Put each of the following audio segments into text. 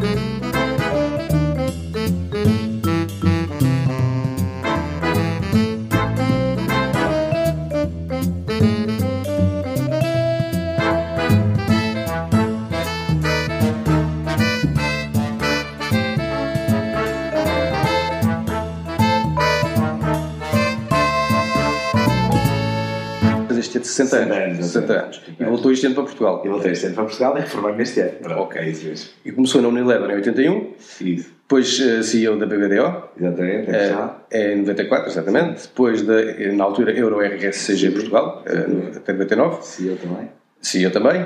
Este é 60 anos. 60 anos, 60 anos. E voltou este ano para Portugal. Eu voltei este ano para Portugal e reformei neste ano. Pronto, Ok. É isso mesmo. E começou na Unilever em 81, Isso. depois eh, CEO da BBDO, Exatamente, é é em 94, exatamente. Depois, da, na altura, Euro RSCG Portugal, no- até 99. CEO também. CEO também.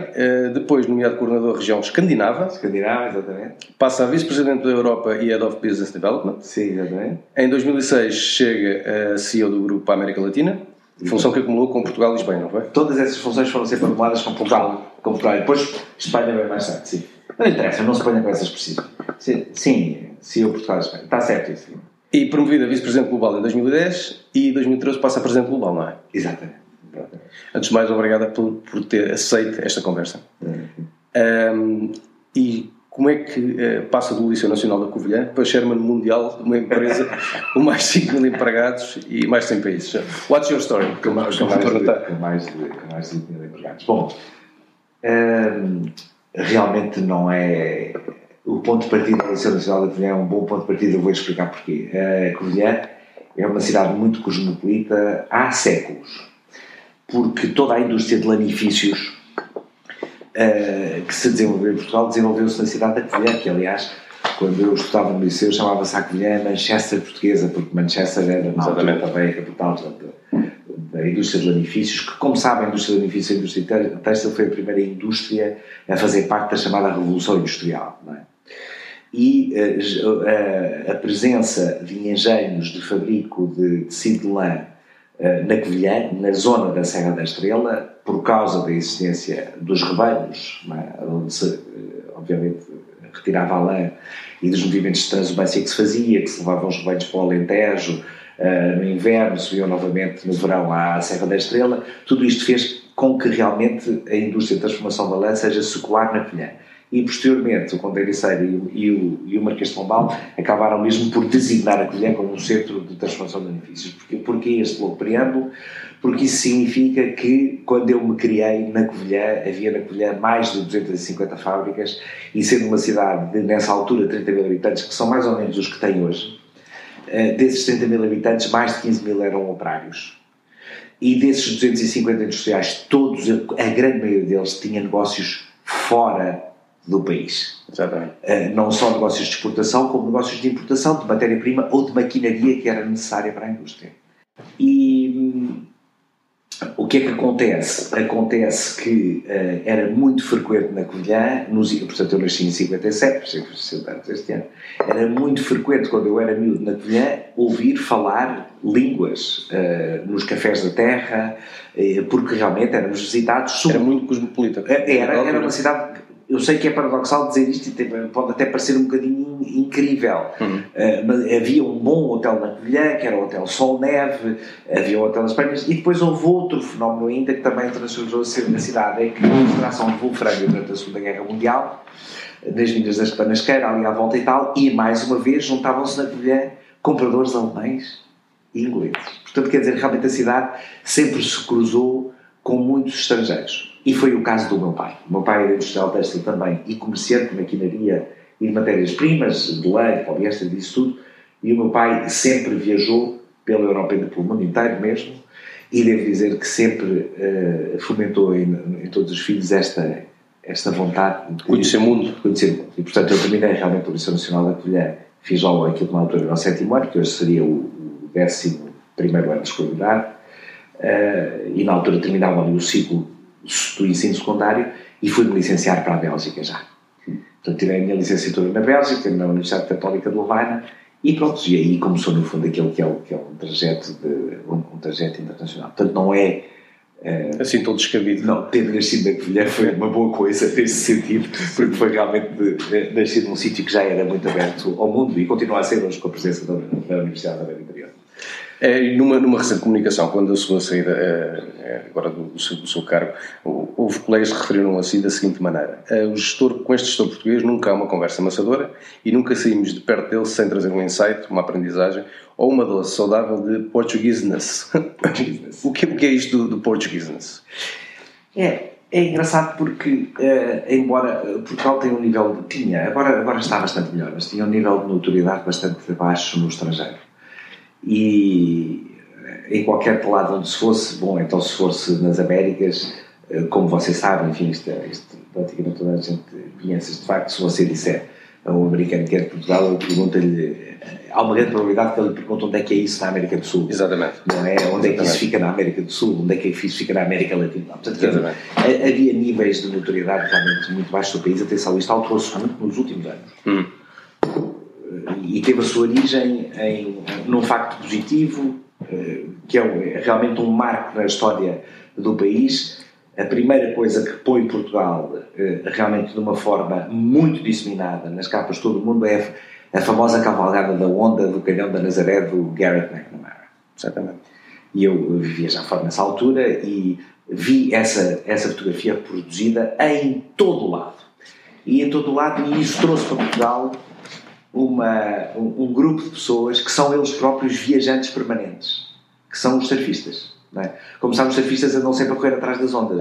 Depois, nomeado coordenador da região escandinava. Escandinava, exatamente. Passa a vice-presidente da Europa e Head of Business Development. Sim, exatamente. Em 2006, chega a CEO do Grupo América Latina, função que acumulou com Portugal e Espanha, não foi? Todas essas funções foram sempre acumuladas com Portugal. Com Portugal. Depois Espanha veio mais tarde, sim. Não interessa, não se ponha com essas precisas. Sim, sim CEO Portugal e Espanha. Está certo isso. E promovido a vice-presidente global em 2010 e em 2013 passa a presidente global, não é? Exatamente. Exatamente. Antes de mais, obrigada por, por ter aceito esta conversa. Ahm, e como é que eh, passa do Liceu Nacional da Covilhã para Chairman Mundial de uma empresa com mais de 5 mil empregados e mais de 100 países? What's your story? Que eu com, eu mais me de, perguntar. com, mais de, com mais de 20 mil empregados. Bom, hum, realmente não é. O ponto de partida da Liceu Nacional da Covilhã é um bom ponto de partida, eu vou explicar porquê. A Covilhã é uma cidade muito cosmopolita há séculos, porque toda a indústria de lanifícios eh, que se desenvolveu em Portugal desenvolveu-se na cidade da Covilhã, que aliás, quando eu estudava no liceu, chamava-se a Covilhã Manchester portuguesa, porque Manchester era na altura também a capital da, da indústria de lanifícios, que como sabem, a indústria de lanifícios e a indústria têxtil foi a primeira indústria a fazer parte da chamada Revolução Industrial. Não é? E eh, eh, a presença de engenhos de fabrico de tecido de lã na Covilhã, na zona da Serra da Estrela, por causa da existência dos rebanhos, é? onde se, eh, obviamente, retirava a lã e dos movimentos de transumância que se fazia, que se levavam os rebanhos para o Alentejo, eh, no inverno, subiam novamente no verão à Serra da Estrela, tudo isto fez com que realmente a indústria de transformação da lã seja secular na Covilhã. E posteriormente o Conde Ericeira e, o- e, e o Marquês de Pombal acabaram mesmo por designar a Covilhã como um centro de transformação de benefícios. Porquê, porquê este longo preâmbulo? Porque isso significa que quando eu me criei na Covilhã, havia na Covilhã mais de 250 fábricas e sendo uma cidade de, nessa altura, 30 mil habitantes, que são mais ou menos os que tem hoje, eh, desses 30 mil habitantes, mais de 15 mil eram operários. E desses 250 industriais, todos, a grande maioria deles, tinha negócios fora do país. Exatamente. Uh, não só negócios de exportação, como negócios de importação de matéria-prima ou de maquinaria que era necessária para a indústria. E hum, o que é que acontece? Acontece que uh, era muito frequente na Covilhã, nos, portanto eu nasci em 57, por isso é que fiz 60 anos este ano, era muito frequente quando eu era miúdo na Covilhã ouvir falar línguas uh, nos cafés da terra, uh, porque realmente éramos visitados... Era muito cosmopolita. Era, era uma cidade eu sei que é paradoxal dizer isto e pode até parecer um bocadinho in- incrível, Uhum. Uh, mas havia um bom hotel na Covilhã, que era o Hotel Sol Neve, havia um hotel nas Espanhas, e depois houve outro fenómeno ainda que também transformou na cidade, é que a extração de wolframio durante a Segunda Guerra Mundial, nas minas das Panasqueira, ali à volta e tal, e mais uma vez juntavam-se na Covilhã compradores alemães e ingleses. Portanto, quer dizer, realmente a cidade sempre se cruzou com muitos estrangeiros. E foi o caso do meu pai. O meu pai era industrial têxtil também e comerciante de maquinaria e de matérias-primas, de leite, poliéster, disso tudo. E o meu pai sempre viajou pela Europa e pelo mundo inteiro mesmo. E devo dizer que sempre eh, fomentou em, em todos os filhos esta, esta vontade de Conhecer o mundo. conhecer o mundo. E, portanto, eu terminei realmente o Liceu Nacional da Covilhã. Fiz logo aquilo que na altura era o sétimo ano, que hoje seria o, o décimo primeiro ano de escolaridade. Eh, e na altura terminava ali o ciclo do ensino secundário e fui-me licenciar para a Bélgica já. Portanto, tirei a minha licenciatura na Bélgica, na Universidade Católica de Lovaina, e pronto, e aí começou no fundo aquilo que é, que é um, trajeto de, um, um trajeto internacional. Portanto, não é Assim todo descabido. não, ter nascido na Covilhã foi uma boa coisa nesse sentido, porque foi realmente nascido num sítio que já era muito aberto ao mundo e continua a ser hoje com a presença da, da Universidade da Beira Interior. É, numa, numa recente comunicação, quando a sua saída é, agora do, do, seu, do, seu, cargo, houve colegas que referiram assim da seguinte maneira: o gestor, com este gestor português, nunca há uma conversa amassadora e nunca saímos de perto dele sem trazer um insight, uma aprendizagem ou uma dose saudável de portugueseness. o, que, o que é isto do, do portugueseness? É, é engraçado porque, embora Portugal tenha um nível de. tinha, agora, agora está bastante melhor, mas tinha um nível de notoriedade bastante baixo no estrangeiro. E eh, em qualquer lado onde se fosse, bom, então se fosse nas Américas, uh, como vocês sabem, enfim, isto, isto praticamente toda a gente conhece de facto, se você disser a um americano que é de Portugal, eu pergunto-lhe há uma grande probabilidade que ele lhe pergunte onde é que é isso na América do Sul. Exatamente. Não é? Onde Exatamente. é que isso fica na América do Sul? Onde é que isso fica na América Latina? Portanto, dizer, havia níveis de notoriedade realmente muito baixos do país. Atenção, isto alterou-se muito nos últimos anos. Hum. E teve a sua origem em, num facto positivo, eh, que é realmente um marco na história do país. A primeira coisa que põe Portugal eh, realmente de uma forma muito disseminada nas capas de todo o mundo é a famosa cavalgada da onda do canhão da Nazaré do Garrett McNamara. Exatamente. E eu vivia já fora nessa altura e vi essa, essa fotografia produzida em todo o lado. E em todo o lado, e isso trouxe para Portugal uma, um, um grupo de pessoas que são eles próprios viajantes permanentes, que são os surfistas. É? Como sabes, os surfistas andam sempre a correr atrás das ondas.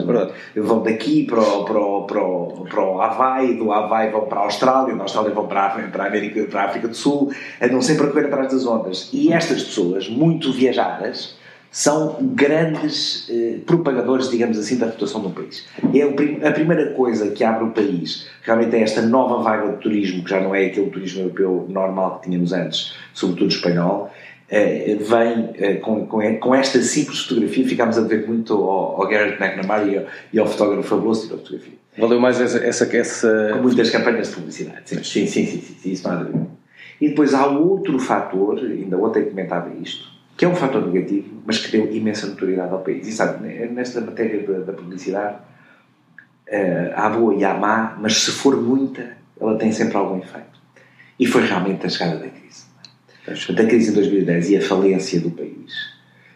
É vão daqui para o, para, o, para, o, para o Havaí, do Havaí vão para a Austrália, da Austrália vão para a, para a América, para a África do Sul, andam sempre a correr atrás das ondas. E estas pessoas, muito viajadas, são grandes eh, propagadores, digamos assim, da reputação do país. É a primeira coisa que abre o país, realmente é esta nova vaga de turismo, que já não é aquele turismo europeu normal que tínhamos antes, sobretudo espanhol, eh, vem eh, com, com, com, esta simples fotografia, ficámos a ver muito ao, ao Garrett McNamara e ao, e ao fotógrafo fabuloso da fotografia. Valeu mais essa, essa, essa... Com muitas campanhas de publicidade, sim, sim, sim, sim, sim, sim isso não há dúvida. E depois há outro fator, ainda ontem comentava isto, que é um fator negativo, mas que deu imensa notoriedade ao país. E sabe, nesta matéria da, da publicidade, uh, há boa e há má, mas se for muita, ela tem sempre algum efeito. E foi realmente a chegada da crise. Portanto, a crise em 2010 e a falência do país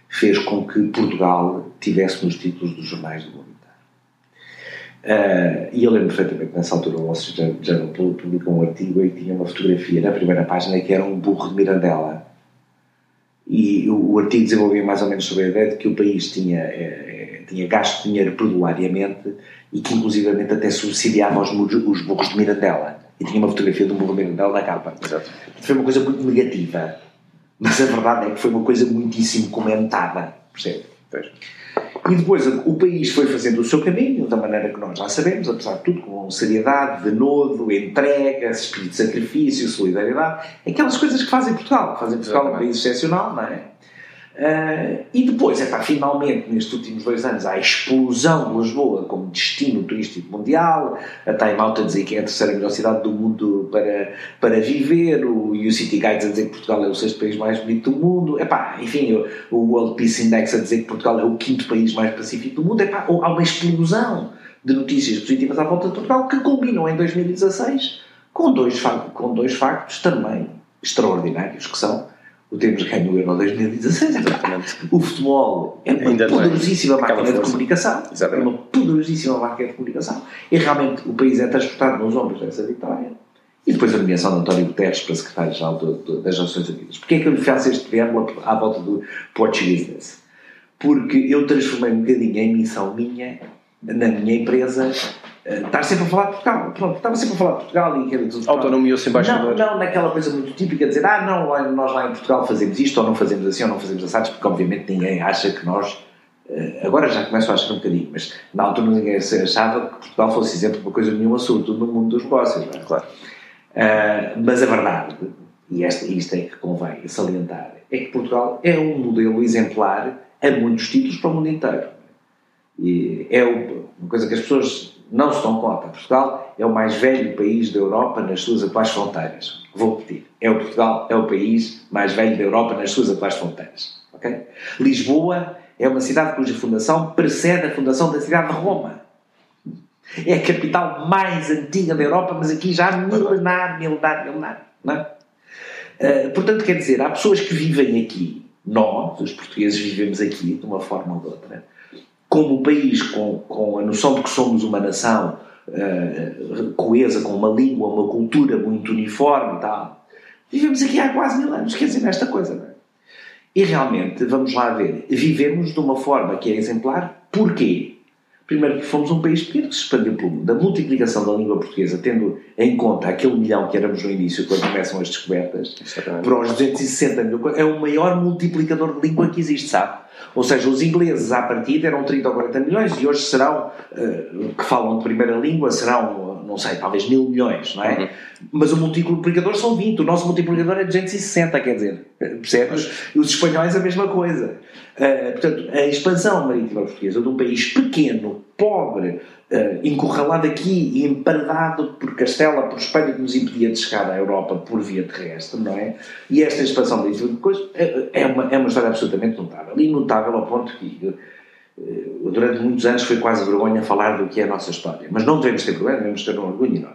fez com que Portugal tivesse nos títulos dos jornais do mundo Uh, e eu lembro perfeitamente, nessa altura, o Wall Street Journal publicou um artigo e tinha uma fotografia na primeira página que era um burro de Mirandela. E o, artigo desenvolvia mais ou menos sobre a ideia de que o país tinha, eh, tinha gasto dinheiro perduláriamente e que, inclusivamente, até subsidiava os, os burros de Mirandela e tinha uma fotografia do movimento dela na capa. Exato. Foi uma coisa muito negativa, mas a verdade é que foi uma coisa muitíssimo comentada, percebe? Pois. E depois o país foi fazendo o seu caminho, da maneira que nós já sabemos, apesar de tudo, com seriedade, denodo, entrega, espírito de sacrifício, solidariedade, aquelas coisas que fazem Portugal, que fazem Portugal Exatamente. um país excepcional, não é? Uh, e depois, é pá, finalmente, nestes últimos dois anos, há a explosão de Lisboa como destino turístico mundial. A Time Out a dizer que é a terceira melhor cidade do mundo para, para viver. O, o City Guides a dizer que Portugal é o sexto país mais bonito do mundo. Epá, enfim, o, o World Peace Index a dizer que Portugal é o quinto país mais pacífico do mundo. Epá, há uma explosão de notícias positivas à volta de Portugal que combinam em 2016 com dois, com dois factos também extraordinários, que são o termos ganho o Euro 2016. Exatamente. O futebol é uma Ainda poderosíssima máquina de comunicação. Exatamente. É uma poderosíssima máquina de comunicação. E realmente o país é transportado nos ombros dessa vitória. E depois a nomeação de António Guterres para secretário-geral das Nações Unidas. Porquê é que eu lhe faço este preâmbulo à volta do Portuguese? Porque eu transformei um bocadinho em missão minha, na minha empresa, estar sempre a falar de Portugal. Pronto, estava sempre a falar de Portugal e que era tudo. Autonomia sem embaixador. Não, não naquela coisa muito típica de dizer, ah, não, nós lá em Portugal fazemos isto ou não fazemos assim ou não fazemos assados, porque obviamente ninguém acha que nós. Eh, agora já começo a achar um bocadinho, mas na altura ninguém achava que Portugal fosse exemplo de uma coisa nenhuma, sobretudo no mundo dos negócios. Não é? Claro. Uh, mas a verdade, e esta, isto é que convém salientar, é que Portugal é um modelo exemplar a muitos títulos para o mundo inteiro. E é uma coisa que as pessoas não se dão conta. Portugal é o mais velho país da Europa nas suas atuais fronteiras. Vou repetir. É o Portugal é o país mais velho da Europa nas suas atuais fronteiras. Okay? Lisboa é uma cidade cuja fundação precede a fundação da cidade de Roma. É a capital mais antiga da Europa, mas aqui já milenar, milenar, milenar. É? Uh, portanto, quer dizer, há pessoas que vivem aqui nós, os portugueses, vivemos aqui de uma forma ou de outra, como país com, com a noção de que somos uma nação uh, coesa, com uma língua, uma cultura muito uniforme e tal, vivemos aqui há quase mil anos, quer dizer, nesta coisa, não é? E realmente, vamos lá ver, vivemos de uma forma que é exemplar, porquê? Primeiro, que fomos um país pequeno que se expandiu pelo mundo. A multiplicação da língua portuguesa, tendo em conta aquele milhão que éramos no início, quando começam as descobertas, para os 260 mil, é o maior multiplicador de língua que existe, sabe? Ou seja, os ingleses à partida eram 30 ou 40 milhões e hoje serão, uh, que falam de primeira língua, serão, não sei, talvez mil milhões, não é? Uhum. Mas o multiplicador são 20, o nosso multiplicador é 260, quer dizer, percebes? E os espanhóis a mesma coisa. Uh, portanto, a expansão marítima portuguesa de um país pequeno, pobre, uh, encurralado aqui emparedado por Castela, por Espanha, que nos impedia de chegar à Europa por via terrestre, não é? E esta expansão marítima é, é, uma, é uma história absolutamente notável. E notável ao ponto que durante muitos anos foi quase vergonha falar do que é a nossa história. Mas não devemos ter problema, devemos ter um orgulho enorme.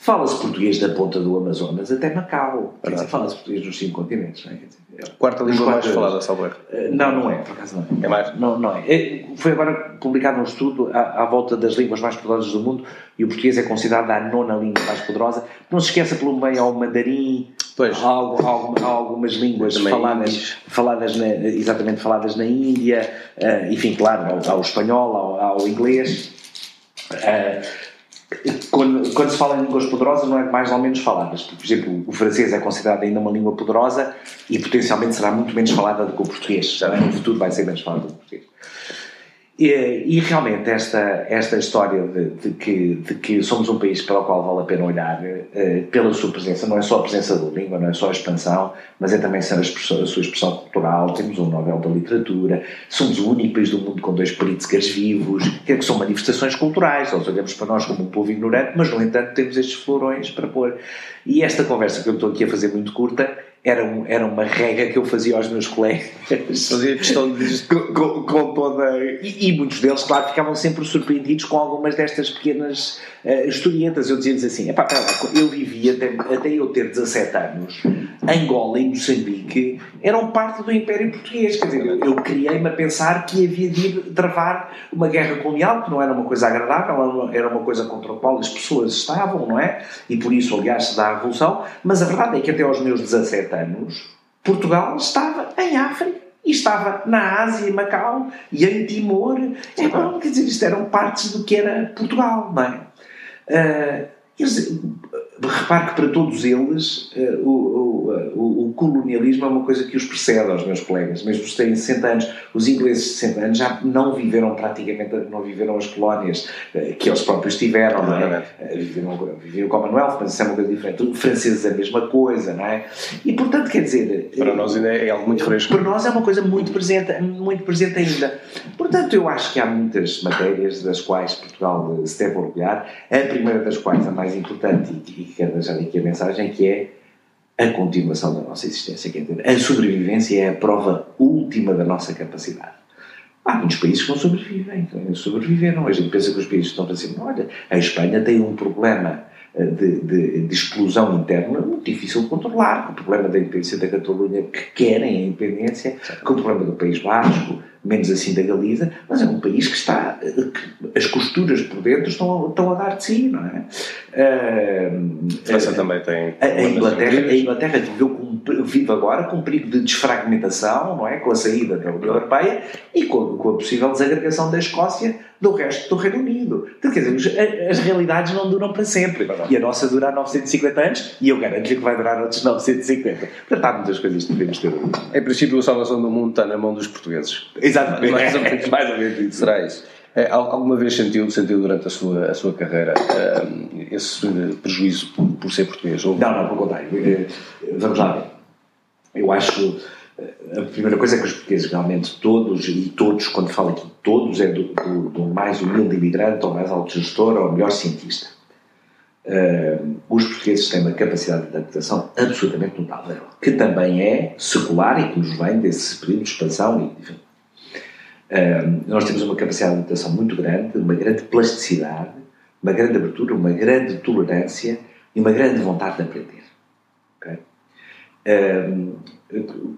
Fala-se português da ponta do Amazonas até Macau. Fala-se português nos cinco continentes. Não é? Dizer, Quarta língua mais falada, Salvador. Eh, não, não é, por acaso não é. É mais? Não, não é. é foi agora publicado um estudo à, à, volta das línguas mais poderosas do mundo e o português é considerado a nona língua mais poderosa. Não se esqueça pelo meio ao mandarim, pois. Há, há, há algumas línguas faladas, faladas na, exatamente faladas na Índia, uh, enfim, claro, ao, ao espanhol, ao, ao inglês. Uh, quando, quando, se fala em línguas poderosas, não é mais ou menos faladas. Por exemplo, o francês é considerado ainda uma língua poderosa e potencialmente será muito menos falada do que o português. Já no futuro vai ser menos falada do que o português. E, e, realmente esta, esta história de, de, que, de que somos um país para o qual vale a pena olhar uh, pela sua presença, não é só a presença da língua, não é só a expansão, mas é também a, expressão, a sua expressão cultural. Temos um Nobel da Literatura, somos o único país do mundo com dois Pritzkers vivos, que, é que são manifestações culturais. Nós olhamos para nós como um povo ignorante, mas no entanto temos estes florões para pôr. E esta conversa que eu estou aqui a fazer muito curta era, um, era uma rega que eu fazia aos meus colegas. Fazia questão de. com, com, com, toda. E, e, muitos deles, claro, ficavam sempre surpreendidos com algumas destas pequenas uh, historietas. Eu dizia-lhes assim: eu vivia até, até eu ter 17 anos, Angola e Moçambique eram parte do Império Português. Quer dizer, eu, eu criei-me a pensar que havia de travar uma guerra colonial, que não era uma coisa agradável, era uma coisa contra a qual as pessoas estavam, não é? E por isso, aliás, se dá a revolução. Mas a verdade é que até aos meus 17 anos, Portugal estava em África e estava na Ásia, em Macau e em Timor. É bom, quer dizer, isto eram partes do que era Portugal, não é? Uh, repare que para todos eles uh, o, o, o, colonialismo é uma coisa que os precede aos meus colegas, mesmo que têm 60 anos, os ingleses de 60 anos já não viveram praticamente, não viveram as colónias uh, que eles próprios tiveram, não é? Viveram, viveram o Commonwealth, mas isso é uma coisa diferente. Os franceses a mesma coisa, não é? E portanto, quer dizer... Para nós ainda é algo muito fresco. Para nós é uma coisa muito presente, muito presente ainda. Portanto, eu acho que há muitas matérias das quais Portugal se deve orgulhar, a primeira das quais, a mais importante e, e quero deixar aqui a mensagem, que é a continuação da nossa existência. Quer dizer, a sobrevivência é a prova última da nossa capacidade. Há muitos países que não sobrevivem, que sobreviveram. A gente pensa que os países estão cima. Olha, a Espanha tem um problema eh, de, de, de, explosão interna muito difícil de controlar. O problema da independência da Catalunha, que querem a independência, com o problema do País Basco, menos assim da Galiza, mas é um país que está. Que as costuras por dentro estão, estão a dar de si, não é? Uh, França uh, também tem. A, a, Inglaterra, a Inglaterra viveu com, vive agora com um perigo de desfragmentação, não é? Com a saída da União Europeia e com, com a possível desagregação da Escócia do resto do Reino Unido. Então, quer dizer, as, as realidades não duram para sempre. E a nossa dura 950 anos e eu garanto-lhe que vai durar outros 950. Portanto, há muitas coisas que devemos ter. Em princípio, a salvação do mundo está na mão dos portugueses. Exatamente. Mais ou menos, mais ou menos isso. Será isso. É, alguma vez sentiu, sentiu durante a sua, a sua carreira um, esse prejuízo por, por ser português? Ou... Não, não, pelo contrário. Eh, vamos lá ver. Eu acho eh, a primeira coisa é que os portugueses realmente todos, e todos, quando falo aqui todos, é do, do, do mais humilde imigrante ao mais alto gestor ao melhor cientista. Uh, os portugueses têm uma capacidade de adaptação absolutamente notável, que também é secular e que nos vem desse período de expansão. E, enfim. Uh, nós temos uma capacidade de adaptação muito grande, uma grande plasticidade, uma grande abertura, uma grande tolerância e uma grande vontade de aprender. Okay? Um,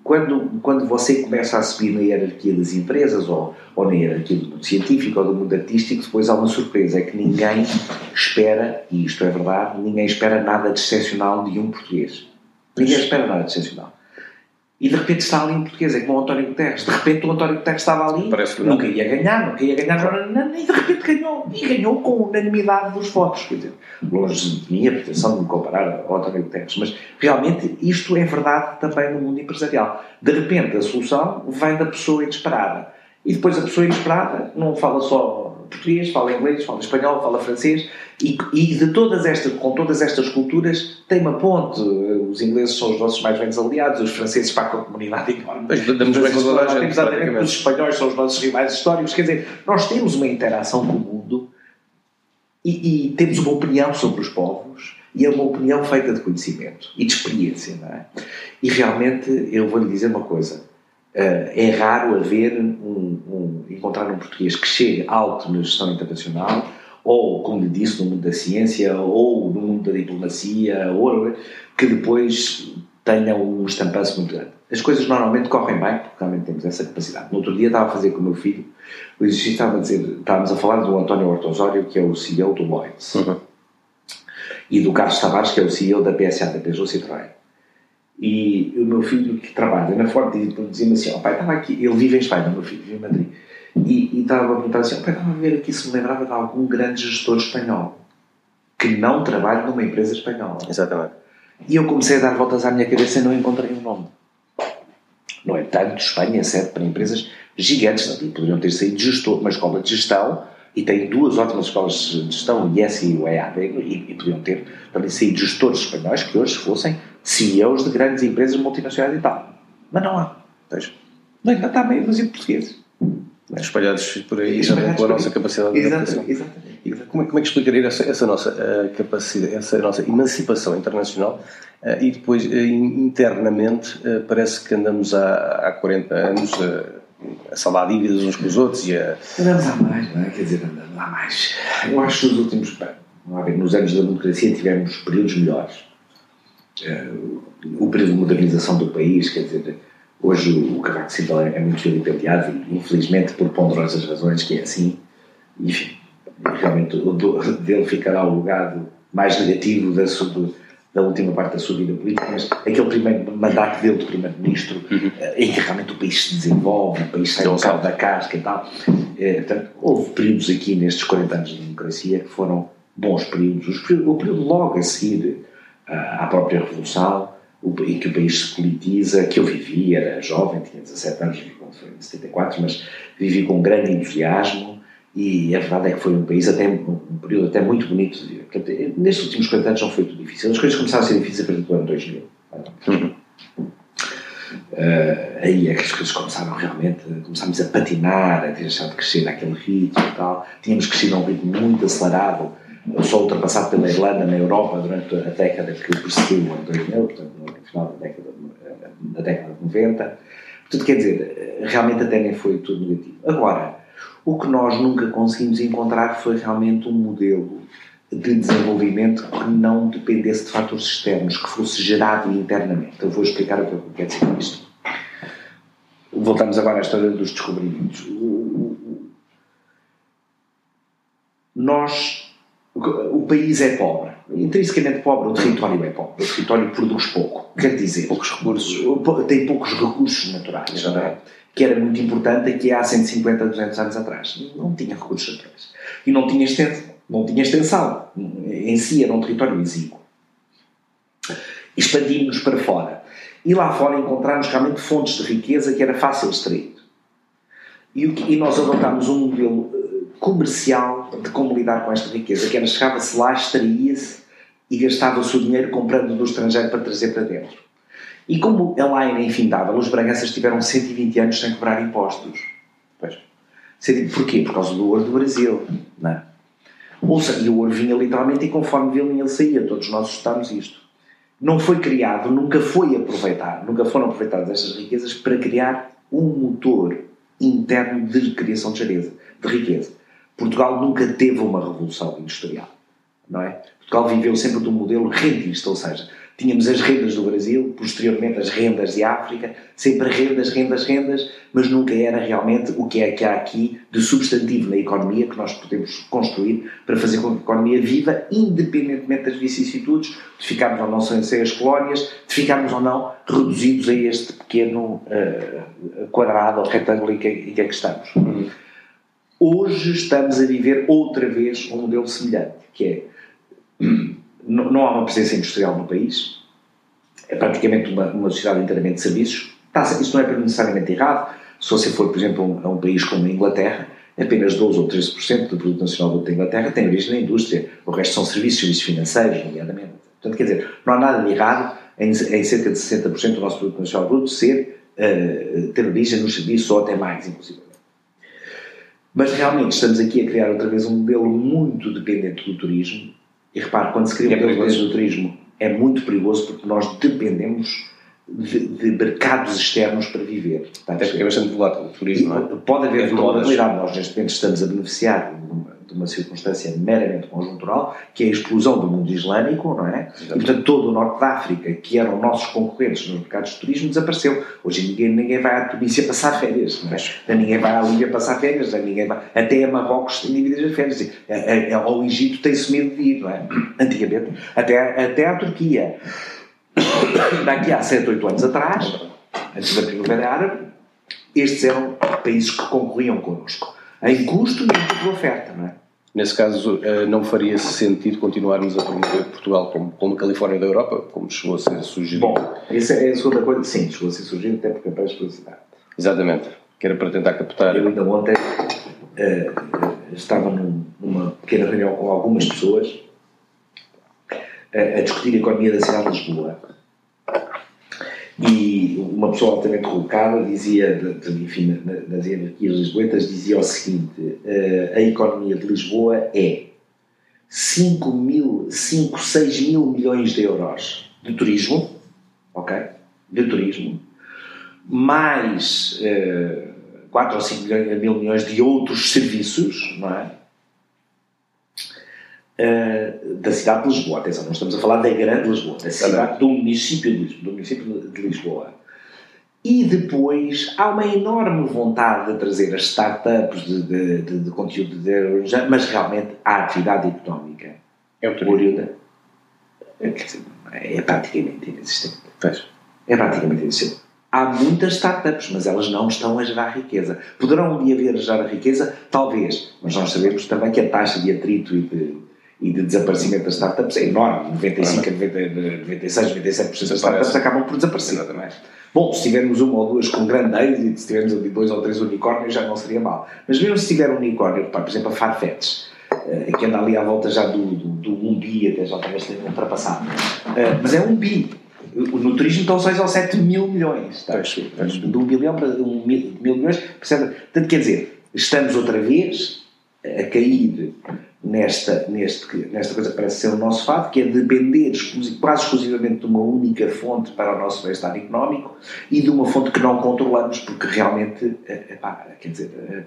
quando, quando você começa a subir na hierarquia das empresas ou, ou na hierarquia do mundo científico ou do mundo artístico, depois há uma surpresa, é que ninguém espera, e isto é verdade, ninguém espera nada de excepcional de um português. Ninguém espera nada de excepcional. E de repente está ali em português, é como o António Guterres. De repente o António Guterres estava ali, nunca ia ganhar, nunca ia ganhar, e de repente ganhou. E ganhou com unanimidade dos votos. Quer dizer, longe de mim a pretensão de me comparar ao António Guterres, mas realmente isto é verdade também no mundo empresarial. De repente a solução vem da pessoa inesperada. E depois a pessoa inesperada não fala só português, fala inglês, fala espanhol, fala francês e, e, de todas estas, com todas estas culturas tem uma ponte. Os ingleses são os nossos mais velhos aliados, os franceses para com a comunidade enorme. Mas damos bem com toda a gente, exatamente, os espanhóis são os nossos rivais históricos. Quer dizer, nós temos uma interação com o mundo e, e temos uma opinião sobre os povos e é uma opinião feita de conhecimento e de experiência, não é? E realmente, eu vou lhe dizer uma coisa Uh, é raro haver um, encontrar um português que chegue alto na gestão internacional ou, como lhe disse, no mundo da ciência ou no mundo da diplomacia ou que depois tenha um estampanço muito grande. As coisas normalmente correm bem porque realmente temos essa capacidade. No outro dia estava a fazer com o meu filho o exercício estava a dizer, estávamos a falar do António Hortosório que é o CEO do Lloyds uhum. e do Carlos Tavares que é o CEO da PSA, da Peugeot Citroën e o meu filho, que trabalha na Ford, dizia-me assim: oh, pai, estava aqui. Ele vive em Espanha, o meu filho vive em Madrid. E, e estava a perguntar assim: estava a ver aqui se me lembrava de algum grande gestor espanhol que não trabalha numa empresa espanhola. Exatamente. E eu comecei a dar voltas à minha cabeça e não encontrei um nome. No entanto, Espanha serve para empresas gigantes. Poderiam ter saído de gestor, uma escola de gestão, e tem duas ótimas escolas de gestão, o IES e o EAD, e, e podiam ter também saído gestores espanhóis que hoje fossem CEOs de grandes empresas multinacionais e tal. Mas não há. Veja. Não, está meio vazio de portugueses. Espalhados por aí, espalhados pela nossa capacidade de adaptação. Exatamente. Como é, como é que explicaria essa, essa nossa uh, capacidade, essa nossa emancipação internacional uh, e depois uh, internamente parece que andamos há, há 40 anos a saldar dívidas uns com os outros e a... Andamos há mais, não é? Quer dizer, andamos há mais. Eu acho que nos últimos... Bem, nos anos da democracia tivemos períodos melhores o período de modernização do país, quer dizer, hoje o Cavaco Silva é muito vilipendiado, infelizmente por ponderosas razões que é assim, enfim, realmente o dele ficará o legado mais negativo da, da última parte da sua vida política, mas aquele primeiro mandato dele de primeiro-ministro, uhum. Eh, em que realmente o país se desenvolve, o país sai um bocado da casca e tal. É, portanto, houve períodos aqui nestes 40 anos de democracia que foram bons períodos. O período logo a seguir à própria Revolução, em que o país se politiza, que eu vivi, era jovem, tinha 17 anos, vivi quando foi em 74, mas vivi com grande entusiasmo e a verdade é que foi um país, até um período até muito bonito de viver. Portanto, nestes últimos 40 anos não foi tudo difícil. As coisas começaram a ser difíceis a partir do ano 2000. Uhum. Uh, aí é que as coisas começaram realmente, começámos a patinar, a ter deixado de crescer naquele ritmo e tal. Tínhamos crescido a um ritmo muito acelerado só ultrapassado pela Irlanda na Europa durante a década que precedeu o ano 2000, portanto, no final da década, da década de 90. Portanto, quer dizer, realmente até nem foi tudo negativo. Agora, o que nós nunca conseguimos encontrar foi realmente um modelo de desenvolvimento que não dependesse de fatores externos, que fosse gerado internamente. Eu vou explicar o que eu quero dizer com isto. Voltamos agora à história dos descobrimentos. Nós o país é pobre, intrinsecamente pobre, o território é pobre, o território produz pouco, quer dizer, poucos recursos. tem poucos recursos naturais, é? que era muito importante aqui há 150, 200 anos atrás. Não tinha recursos naturais. E não tinha extensão. Não tinha extensão. Em si era um território exíguo. Expandimos para fora. E lá fora encontramos realmente fontes de riqueza que era fácil extrair. E, e nós adotámos um modelo comercial de como lidar com esta riqueza, que era chegava-se lá, extraía-se e gastava-se o dinheiro comprando do estrangeiro para trazer para dentro. E como a lá era infindável, os Braganças tiveram 120 anos sem cobrar impostos. Pois. Porquê? Por causa do ouro do Brasil. Não é? Ou seja, o ouro vinha literalmente e conforme vinha ele saía. Todos nós estamos isto. Não foi criado, nunca foi aproveitado, nunca foram aproveitadas estas riquezas para criar um motor interno de criação de riqueza. De riqueza. Portugal nunca teve uma revolução industrial, não é? Portugal viveu sempre de um modelo rentista, ou seja, Tínhamos as rendas do Brasil, posteriormente as rendas de África, sempre rendas, rendas, rendas, mas nunca era realmente o que é que há aqui de substantivo na economia que nós podemos construir para fazer com que a economia viva, independentemente das vicissitudes, de ficarmos ou não sem, as colónias, de ficarmos ou não reduzidos a este pequeno uh, quadrado ou retângulo em que, em que é que estamos. Hoje estamos a viver outra vez um modelo semelhante, que é não, não há uma presença industrial no país, é praticamente uma, uma sociedade inteiramente de serviços. Tá, isso não é necessariamente errado. Se você for, por exemplo, a um, país como a Inglaterra, apenas 12 ou 13% do produto nacional da Inglaterra tem origem na indústria. O resto são serviços, serviços financeiros, nomeadamente. Portanto, quer dizer, não há nada de errado em, em cerca de 60% do nosso produto nacional bruto ser, uh, ter origem nos serviços ou até mais, inclusive. Mas realmente estamos aqui a criar outra vez um modelo muito dependente do turismo e repare, quando se cria um modelo do turismo, é muito perigoso porque nós dependemos de, de mercados externos para viver. Até porque é bastante volátil o turismo, não é? Pode haver volatilidade. Nós, neste momento, estamos a beneficiar de uma circunstância meramente conjuntural, que é a explosão do mundo islâmico, não é? E, portanto, todo o norte da África, que eram nossos concorrentes nos mercados de turismo, desapareceu. Hoje ninguém, ninguém vai à Tunísia passar férias, não é? ninguém vai à Líbia passar férias, ninguém vai, até a Marrocos tem dívidas de férias, ao Egito tem-se medo de ir, não é? Antigamente, até, até à Turquia. Daqui a 7, 8 anos atrás, antes da Primavera Árabe, estes eram países que concorriam connosco, em custo e em tipo oferta, não é? Nesse caso, eh, não faria sentido continuarmos a promover Portugal como, como a Califórnia da Europa, como chegou a ser sugerido? Bom, essa é a segunda coisa. Sim, chegou a ser sugerido até porque campanhas de publicidade. Exatamente. Que era para tentar captar. Eu ainda ontem uh, estava num, numa pequena reunião com algumas pessoas uh, a discutir a economia da cidade de Lisboa e uma pessoa altamente colocada dizia, enfim, nas hierarquias lisboetas, dizia o seguinte: eh, a economia de Lisboa é 5 mil, 5, 6 mil milhões de euros de turismo, ok? De turismo, mais uh, 4 ou 5 mil milhões de outros serviços, não é? Uh, da cidade de Lisboa. Atenção, não estamos a falar da grande Lisboa, da cidade, do município de, Lisboa, do município de Lisboa. E depois há uma enorme vontade de trazer as startups de, de, de, de conteúdo de mas realmente a atividade económica é oriunda. É, é praticamente inexistente. Pois. É praticamente inexistente. Há muitas startups, mas elas não estão a gerar riqueza. Poderão um dia vir a gerar riqueza? Talvez. Mas nós sabemos também que a taxa de atrito e de e de desaparecimento das startups é enorme. 95, 96, 97% das startups acabam por desaparecer. Exatamente. Bom, se tivermos uma ou duas com grande êxito, se tivermos dois ou três unicórnios, já não seria mal. Mas mesmo se tiver um unicórnio, por exemplo, a Farfetch, uh, que anda ali à volta já do, do, do um bi, até já talvez tenha ultrapassado. Uh, mas é um bi. No turismo estão 6 ou 7 mil milhões. Está? De um bilhão para um mil, mil milhões. Portanto, quer dizer, estamos outra vez a cair nesta, neste, nesta coisa que parece ser o nosso fato, que é depender quase exclusivamente de uma única fonte para o nosso bem-estar económico e de uma fonte que não controlamos, porque realmente, eh, epá, quer dizer, eh,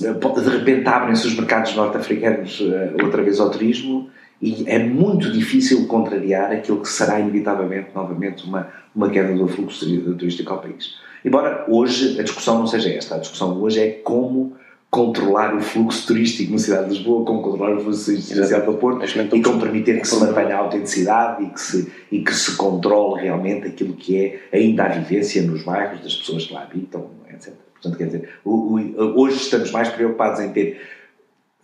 de repente abrem-se os mercados norte-africanos eh, outra vez ao turismo e é muito difícil contrariar aquilo que será inevitavelmente, novamente, uma, uma queda do fluxo turístico ao país. Embora hoje a discussão não seja esta, a discussão hoje é como controlar o fluxo turístico na cidade de Lisboa, como controlar o fluxo turístico na cidade do Porto e como permitir que se mantenha a autenticidade e que, se, e que se controle realmente aquilo que é ainda a vivência nos bairros das pessoas que lá habitam, etc. Portanto, quer dizer, hoje estamos mais preocupados em ter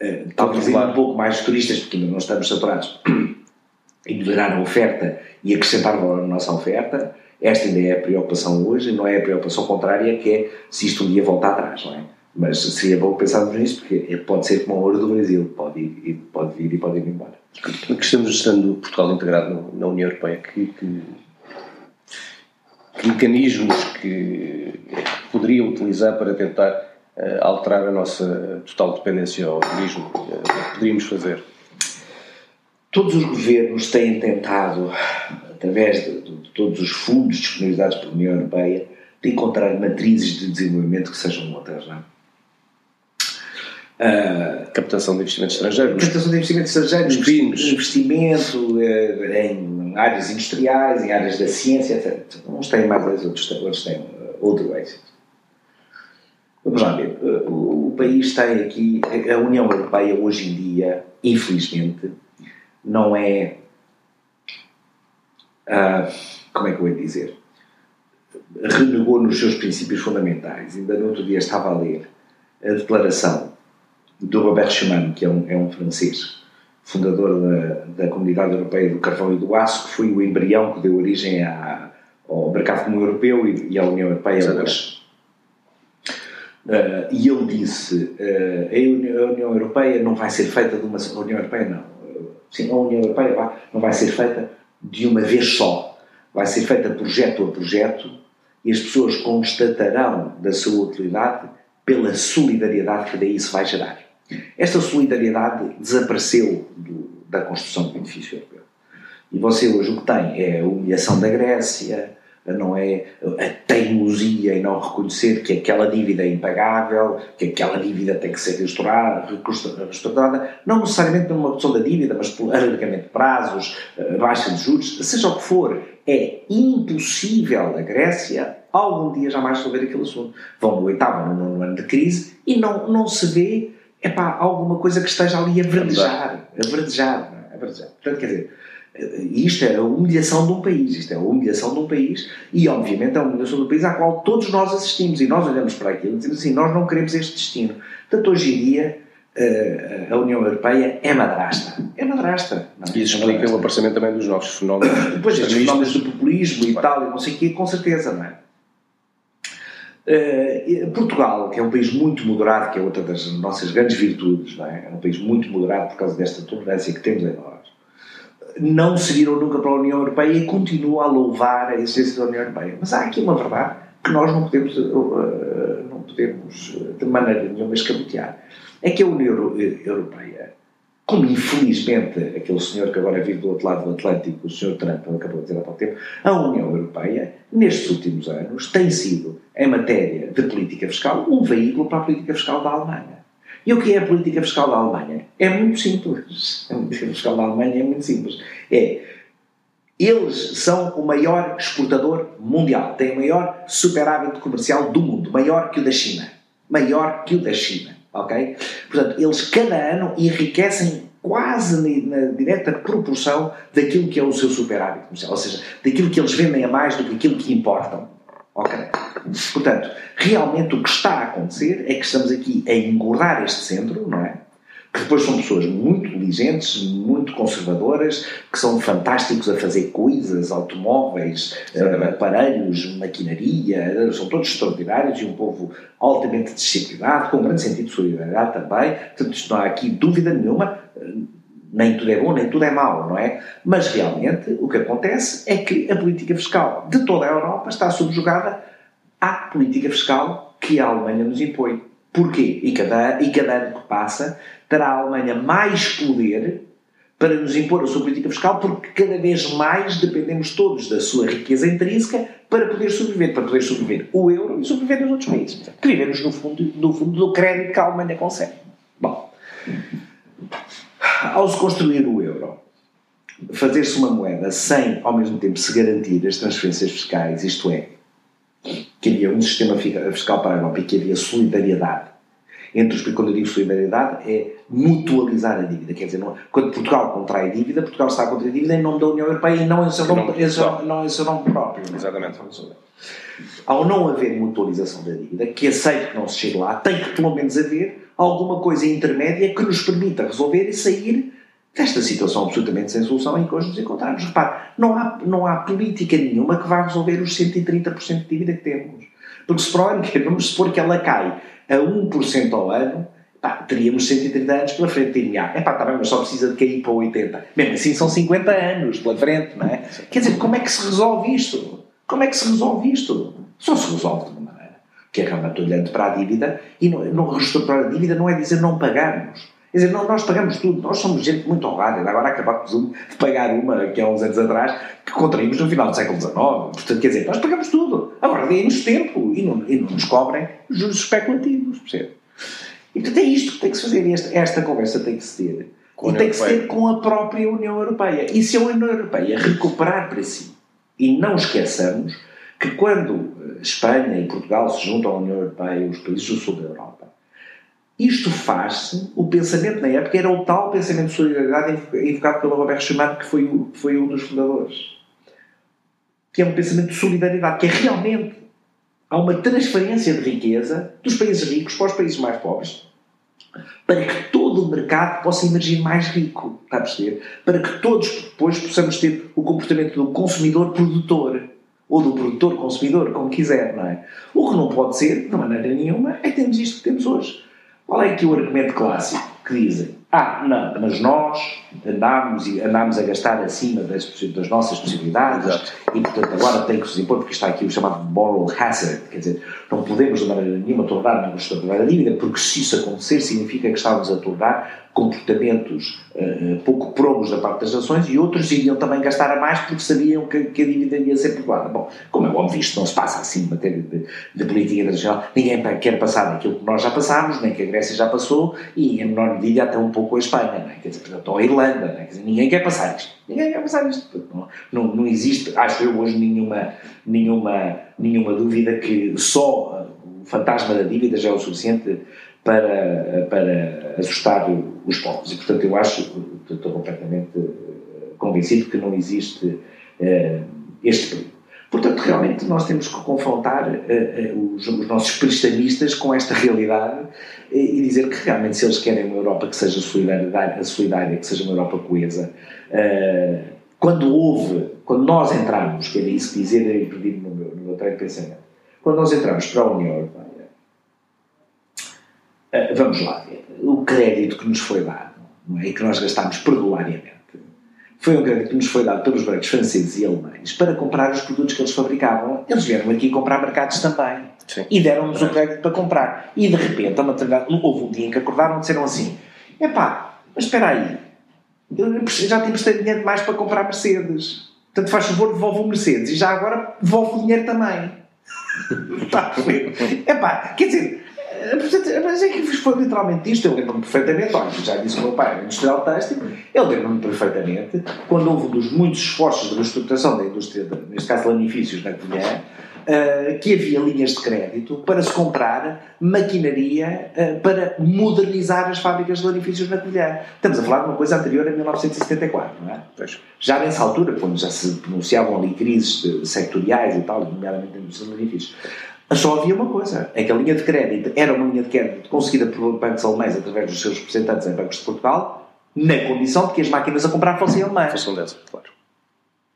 uh, talvez um pouco mais turistas, porque ainda não estamos saturados, e melhorar a oferta e acrescentar valor na nossa oferta. Esta ainda é a preocupação hoje, não é a preocupação contrária, que é se isto um dia voltar atrás, não é? Mas seria bom pensarmos nisso, porque pode ser como a ouro do Brasil, pode ir, pode vir e pode ir embora. Que estamos estando Portugal integrado na União Europeia, que, que, que mecanismos que poderia utilizar para tentar uh, alterar a nossa total dependência ao turismo? Uh, poderíamos fazer? Todos os governos têm tentado, através de, de, de todos os fundos disponibilizados pela União Europeia, de encontrar matrizes de desenvolvimento que sejam outras, não é? Captação de investimento estrangeiro. Captação de investimento estrangeiro, investimento uh, em áreas industriais, em áreas da ciência, etc. Uns têm mais êxito, outros têm, outros têm outro êxito. Vamos lá ver. O, o país tem aqui. A União Europeia, hoje em dia, infelizmente, não é. Uh, como é que eu ia dizer? Renegou nos seus princípios fundamentais. Ainda no outro dia estava a ler a declaração do Robert Schuman, que é um, é um francês, fundador da, da Comunidade Europeia do Carvão e do Aço, que foi o embrião que deu origem à, ao mercado comum europeu e, e à União Europeia hoje. Uh, e ele disse: uh, a União Europeia não vai ser feita de uma. A União Europeia não. Sim, a União Europeia não vai ser feita de uma vez só. Vai ser feita projeto a projeto e as pessoas constatarão da sua utilidade pela solidariedade que daí se vai gerar. Esta solidariedade desapareceu do, da construção do edifício europeu. E você hoje o que tem é a humilhação da Grécia, não é a teimosia em não reconhecer que aquela dívida é impagável, que aquela dívida tem que ser restaurada, não necessariamente numa redução da dívida, mas por alargamento de prazos, eh, baixa de juros, seja o que for, é impossível a Grécia algum dia jamais resolver aquele assunto. Vão no oitavo, no nono ano de crise e não, não se vê epá, alguma coisa que esteja ali a verdejar, a verdejar, é? a verdejar. Portanto, quer dizer, isto é a humilhação de um país, isto é a humilhação de um país e, obviamente, é a humilhação de um país à qual todos nós assistimos e nós olhamos para aquilo e dizemos assim: nós não queremos este destino. Portanto, hoje em dia, eh, a União Europeia é madrasta. É madrasta. Não, e isso é explica o aparecimento também dos novos fenómenos. Depois, estes fenómenos do populismo e tal, e não sei o quê, com certeza, não é? Uh, Portugal, que é um país muito moderado, que é outra das nossas grandes virtudes, não é? é um país muito moderado por causa desta tolerância que temos em nós não se viram nunca para a União Europeia e continuam a louvar a existência da União Europeia. Mas há aqui uma verdade que nós não podemos, uh, não podemos de maneira nenhuma escamotear. É que a União Europeia, como infelizmente aquele senhor que agora vive do outro lado do Atlântico, o senhor Trump, acabou de dizer há pouco tempo, a União Europeia, nestes últimos anos, tem sido, em matéria de política fiscal, um veículo para a política fiscal da Alemanha. E o que é a política fiscal da Alemanha? É muito simples. A política fiscal da Alemanha é muito simples. É. Eles são o maior exportador mundial, têm o maior superávit comercial do mundo, maior que o da China. Maior que o da China. Ok? Portanto, eles cada ano enriquecem quase na, direta proporção daquilo que é o seu superávit comercial, ou seja, daquilo que eles vendem a mais do que aquilo que importam. Ok? Portanto, realmente o que está a acontecer é que estamos aqui a engordar este centro, não é? Que depois são pessoas muito diligentes, muito conservadoras, que são fantásticos a fazer coisas, automóveis, uh, aparelhos, maquinaria, são todos extraordinários e um povo altamente disciplinado, com grande sentido de solidariedade também. Portanto, isto não há aqui dúvida nenhuma nem tudo é bom, nem tudo é mau, não é? Mas realmente o que acontece é que a política fiscal de toda a Europa está subjugada à política fiscal que a Alemanha nos impõe. Porquê? E cada, e cada ano que passa terá a Alemanha mais poder para nos impor a sua política fiscal, porque cada vez mais dependemos todos da sua riqueza intrínseca para poder sobreviver, para poder sobreviver o euro e sobreviver nos outros países, que vivemos no fundo, no fundo do crédito que a Alemanha consegue. Bom, ao se construir o euro, fazer-se uma moeda sem, ao mesmo tempo, se garantir as transferências fiscais, isto é, que havia um sistema fiscal para a Europa e que havia solidariedade entre os quando eu digo solidariedade é mutualizar a dívida, quer dizer, não, quando Portugal contrai dívida, Portugal está a contrair dívida em nome da União Europeia e não em seu nome, em seu, não em seu nome próprio. Exatamente. Ao não haver mutualização da dívida, que aceito que não se chegue lá, tem que pelo menos haver alguma coisa intermédia que nos permita resolver e sair desta situação absolutamente sem solução em que hoje nos encontramos. Repare, não há, não há política nenhuma que vá resolver os 130% de dívida que temos. Porque se para o ano que vamos supor que ela cai a 1% ao ano, pá, teríamos 130 anos pela frente. Diria, é pá, está bem, mas só precisa de cair para 80. Mesmo assim são 50 anos pela frente, não é? Quer dizer, como é que se resolve isto? Como é que se resolve isto? Só se resolve de uma maneira que é realmente olhando para a dívida e não, não reestruturar a dívida não é dizer não pagarmos. Quer dizer, nós pagamos tudo, nós somos gente muito honrada. Agora acabamos de pagar uma, que há uns anos atrás, que contraímos no final do século XIX. Portanto, quer dizer, nós pagamos tudo. Agora deem-nos tempo e não, e não nos cobrem juros especulativos, percebe? E portanto é isto que tem que se fazer, esta, esta conversa tem que se ter Com e tem que se ter com a própria União Europeia. E se a União Europeia recuperar para si, e não esqueçamos que quando eh, Espanha e Portugal se juntam à União Europeia, os países do sul da Europa, isto faz-se, o pensamento na época era o tal pensamento de solidariedade invocado pelo Roberto Schumann, que foi, foi um dos fundadores. Que é um pensamento de solidariedade, que é realmente há uma transferência de riqueza dos países ricos para os países mais pobres para que todo o mercado possa emergir mais rico, está a perceber? Para que todos depois possamos ter o comportamento do consumidor-produtor ou do produtor-consumidor, como quiser, não é? O que não pode ser, de maneira nenhuma, é termos isto que temos hoje. Qual é aqui o argumento clássico que dizem? Ah, não, mas nós andámos, andámos a gastar acima das, das nossas possibilidades Exato. e, portanto, agora tem que se impor, porque está aqui o chamado moral hazard, quer dizer, não podemos de maneira nenhuma tornar-nos a dívida, porque se isso acontecer significa que estamos a tornar comportamentos uh, pouco promos da parte das nações e outros iriam também gastar a mais porque sabiam que, que a dívida ia ser perdoada. Bom, como é óbvio, isto não se passa assim em matéria de, de, política internacional. Ninguém quer passar aquilo que nós já passámos, nem que a Grécia já passou e, em menor medida, até um pouco a Espanha, não é? quer dizer, portanto, ou a Irlanda. Não é? quer dizer, ninguém quer passar isto. Ninguém quer passar isto. Não, não, existe, acho eu, hoje nenhuma, nenhuma, nenhuma dúvida que só o fantasma da dívida já é o suficiente para, para assustar os povos. E, portanto, eu acho, estou completamente convencido que não existe uh, este perigo. Portanto, realmente nós temos que confrontar uh, os, os, nossos prestanistas com esta realidade uh, e dizer que realmente se eles querem uma Europa que seja solidária, solidária que seja uma Europa coesa, quando houve, quando nós entramos, que era isso que dizer, era perdido no meu, no meu treino de pensamento, quando nós entramos para a União Europeia, eh, vamos lá ver, o crédito que nos foi dado não é? e que nós gastámos perduláriamente foi um crédito que nos foi dado pelos bancos franceses e alemães para comprar os produtos que eles fabricavam. Eles vieram aqui comprar mercados também. Sim. E deram-nos o crédito para comprar. E de repente, a maternidade, houve um dia em que acordaram e disseram assim: epá, mas espera aí, eu já tive dinheiro demais para comprar Mercedes. Portanto, faz favor, devolve o Mercedes. E já agora devolve o dinheiro também. Está a ver? Epá, quer dizer, mas é que foi literalmente isto. Eu lembro-me perfeitamente, olha, já disse o meu pai era industrial têxtil, ele lembro-me perfeitamente, quando houve um dos muitos esforços de reestruturação da indústria, neste caso lanifícios na Covilhã, Uh, que havia linhas de crédito para se comprar maquinaria uh, para modernizar as fábricas de lanifícios na Covilhã. Estamos a falar de uma coisa anterior a 1974, não é? Pois. Já nessa altura, quando já se pronunciavam ali crises sectoriais e tal, nomeadamente na indústria de lanifícios, só havia uma coisa, é que a linha de crédito era uma linha de crédito conseguida por bancos alemães através dos seus representantes em bancos de Portugal, na condição de que as máquinas a comprar fossem alemãs. Fossem dessas, claro.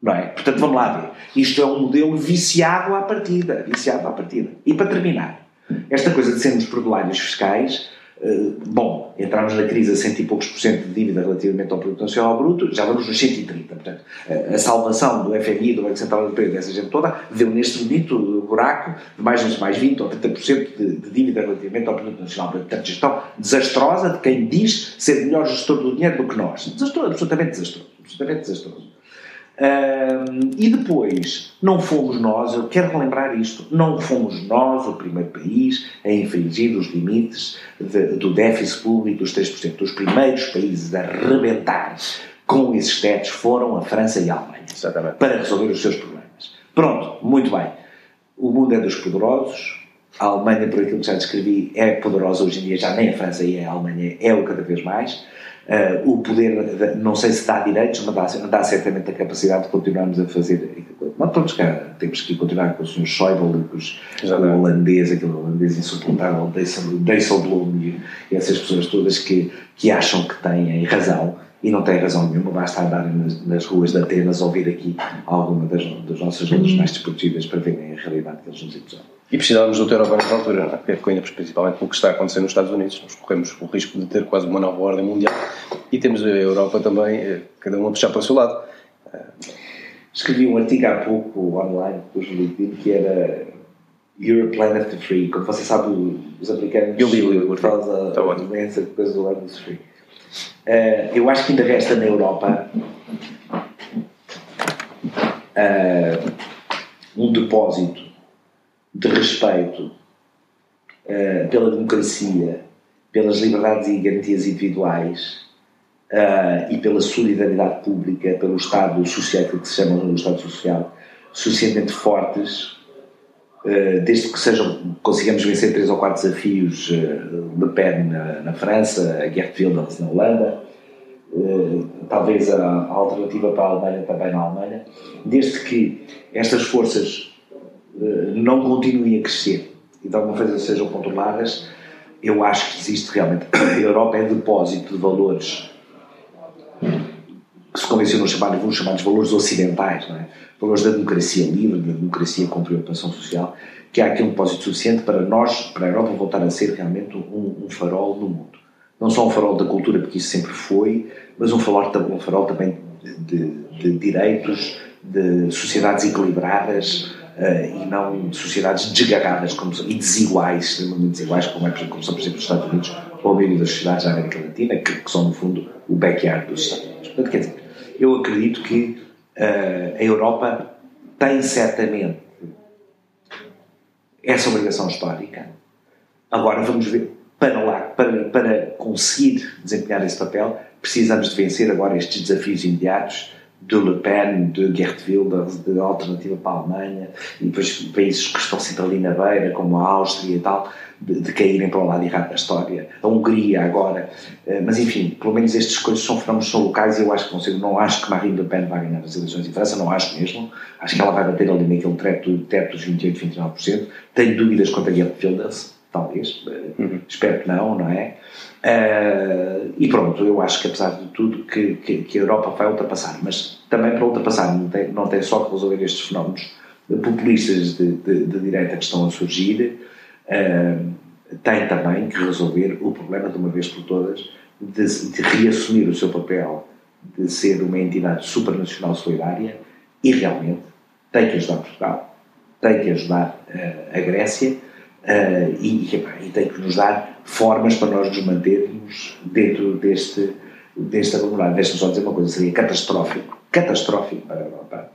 Não é? Portanto, vamos lá ver. Isto é um modelo viciado à partida. Viciado à partida. E para terminar, esta coisa de sermos perdulários fiscais eh, bom, entramos na crise a cento e poucos por cento de dívida relativamente ao produto nacional bruto, já vamos nos 130. Portanto, a salvação do FMI, do Banco Central Europeu, dessa gente toda, deu neste bonito buraco de mais, mais 20 ou 30% de, de dívida relativamente ao produto nacional bruto. Portanto, gestão desastrosa de quem diz ser melhor gestor do dinheiro do que nós. Desastroso, absolutamente desastroso. Absolutamente desastroso. Uh, e depois, não fomos nós, eu quero relembrar isto, não fomos nós o primeiro país a infringir os limites de, do déficit público dos 3%. Os primeiros países a rebentar com esses tetos foram a França e a Alemanha Exatamente. para resolver os seus problemas. Pronto, muito bem. O mundo é dos poderosos, a Alemanha, por aquilo que já descrevi, é poderosa hoje em dia, já nem a França e a Alemanha é o cada vez mais. Uh, o poder, não sei se dá direitos, mas dá, dá certamente a capacidade de continuarmos a fazer. Nós todos cá temos que continuar com o Sr. Schäuble, com, os, com o holandês, aquele holandês insuportável, Dijsselbloem e essas pessoas todas que, que acham que têm razão e não têm razão nenhuma, basta andar nas, nas ruas de Atenas ouvir aqui alguma das, das nossas lutas mais desprotegidas para verem a realidade que eles nos impuseram. E precisávamos do ter agora nessa altura, não é? Porque principalmente pelo que está acontecendo nos Estados Unidos, nós corremos o risco de ter quase uma nova ordem mundial e temos a Europa também, eh, cada um a puxar para o seu lado. Escrevi um artigo há pouco online com o LinkedIn que era Europe Planet the Free. Como você sabe, os americanos eu li, li, fazem a imensa coisa do Land Free. Uh, eu acho que ainda resta na Europa uh, um depósito de respeito uh, pela democracia, pelas liberdades e garantias individuais uh, e pela solidariedade pública, pelo Estado social, que se chama o Estado Social, suficientemente fortes, uh, desde que sejam, consigamos vencer três ou quatro desafios, Le Pen na, na França, a Geert Wilders na Holanda, talvez a, alternativa para a Alemanha também na Alemanha, desde que estas forças não continuem a crescer e de alguma forma sejam controladas, eu acho que existe realmente. A Europa é depósito de valores que se convencionam chamar, vamos chamar de valores ocidentais, não é? valores da democracia livre, da democracia com preocupação social, que há aqui um depósito suficiente para nós, para a Europa, voltar a ser realmente um, um farol no mundo. Não só um farol da cultura, porque isso sempre foi, mas um farol, um farol também de, de, de direitos, de sociedades equilibradas, Uh, e não de sociedades desgarradas como, e desiguais, extremamente desiguais, como, é, como são, por exemplo, os Estados Unidos ou a maioria das sociedades da América Latina, que, que, são, no fundo, o backyard dos Estados Unidos. Portanto, quer dizer, eu acredito que uh, a Europa tem certamente essa obrigação histórica. Agora vamos ver, para lá, para, para conseguir desempenhar esse papel, precisamos de vencer agora estes desafios imediatos de Le Pen, de Geert Wilders, de alternativa para a Alemanha, e depois países que estão sempre ali na beira, como a Áustria e tal, de, de caírem para o lado errado da história. A Hungria agora. Eh, mas enfim, pelo menos estas coisas são fenómenos são locais e eu acho que consigo. Não acho que Marine Le Pen vai ganhar as eleições em França, não acho mesmo. Acho que ela vai bater ali naquele teto, teto dos 28, 29%. Tenho dúvidas quanto a Geert Wilders, talvez. Eh, uhum. Espero que não, não é? Uh, e pronto, eu acho que apesar de tudo que, que, que, a Europa vai ultrapassar, mas também para ultrapassar não tem, não tem só que resolver estes fenómenos populistas de, de, de direita que estão a surgir, uh, tem também que resolver o problema de uma vez por todas de, de reassumir o seu papel de ser uma entidade supranacional solidária e realmente tem que ajudar Portugal, tem que ajudar uh, a Grécia Uh, e, e, tem que nos dar formas para nós nos mantermos dentro deste, desta comunidade. Deixa-me só dizer uma coisa: seria catastrófico, catastrófico para a Europa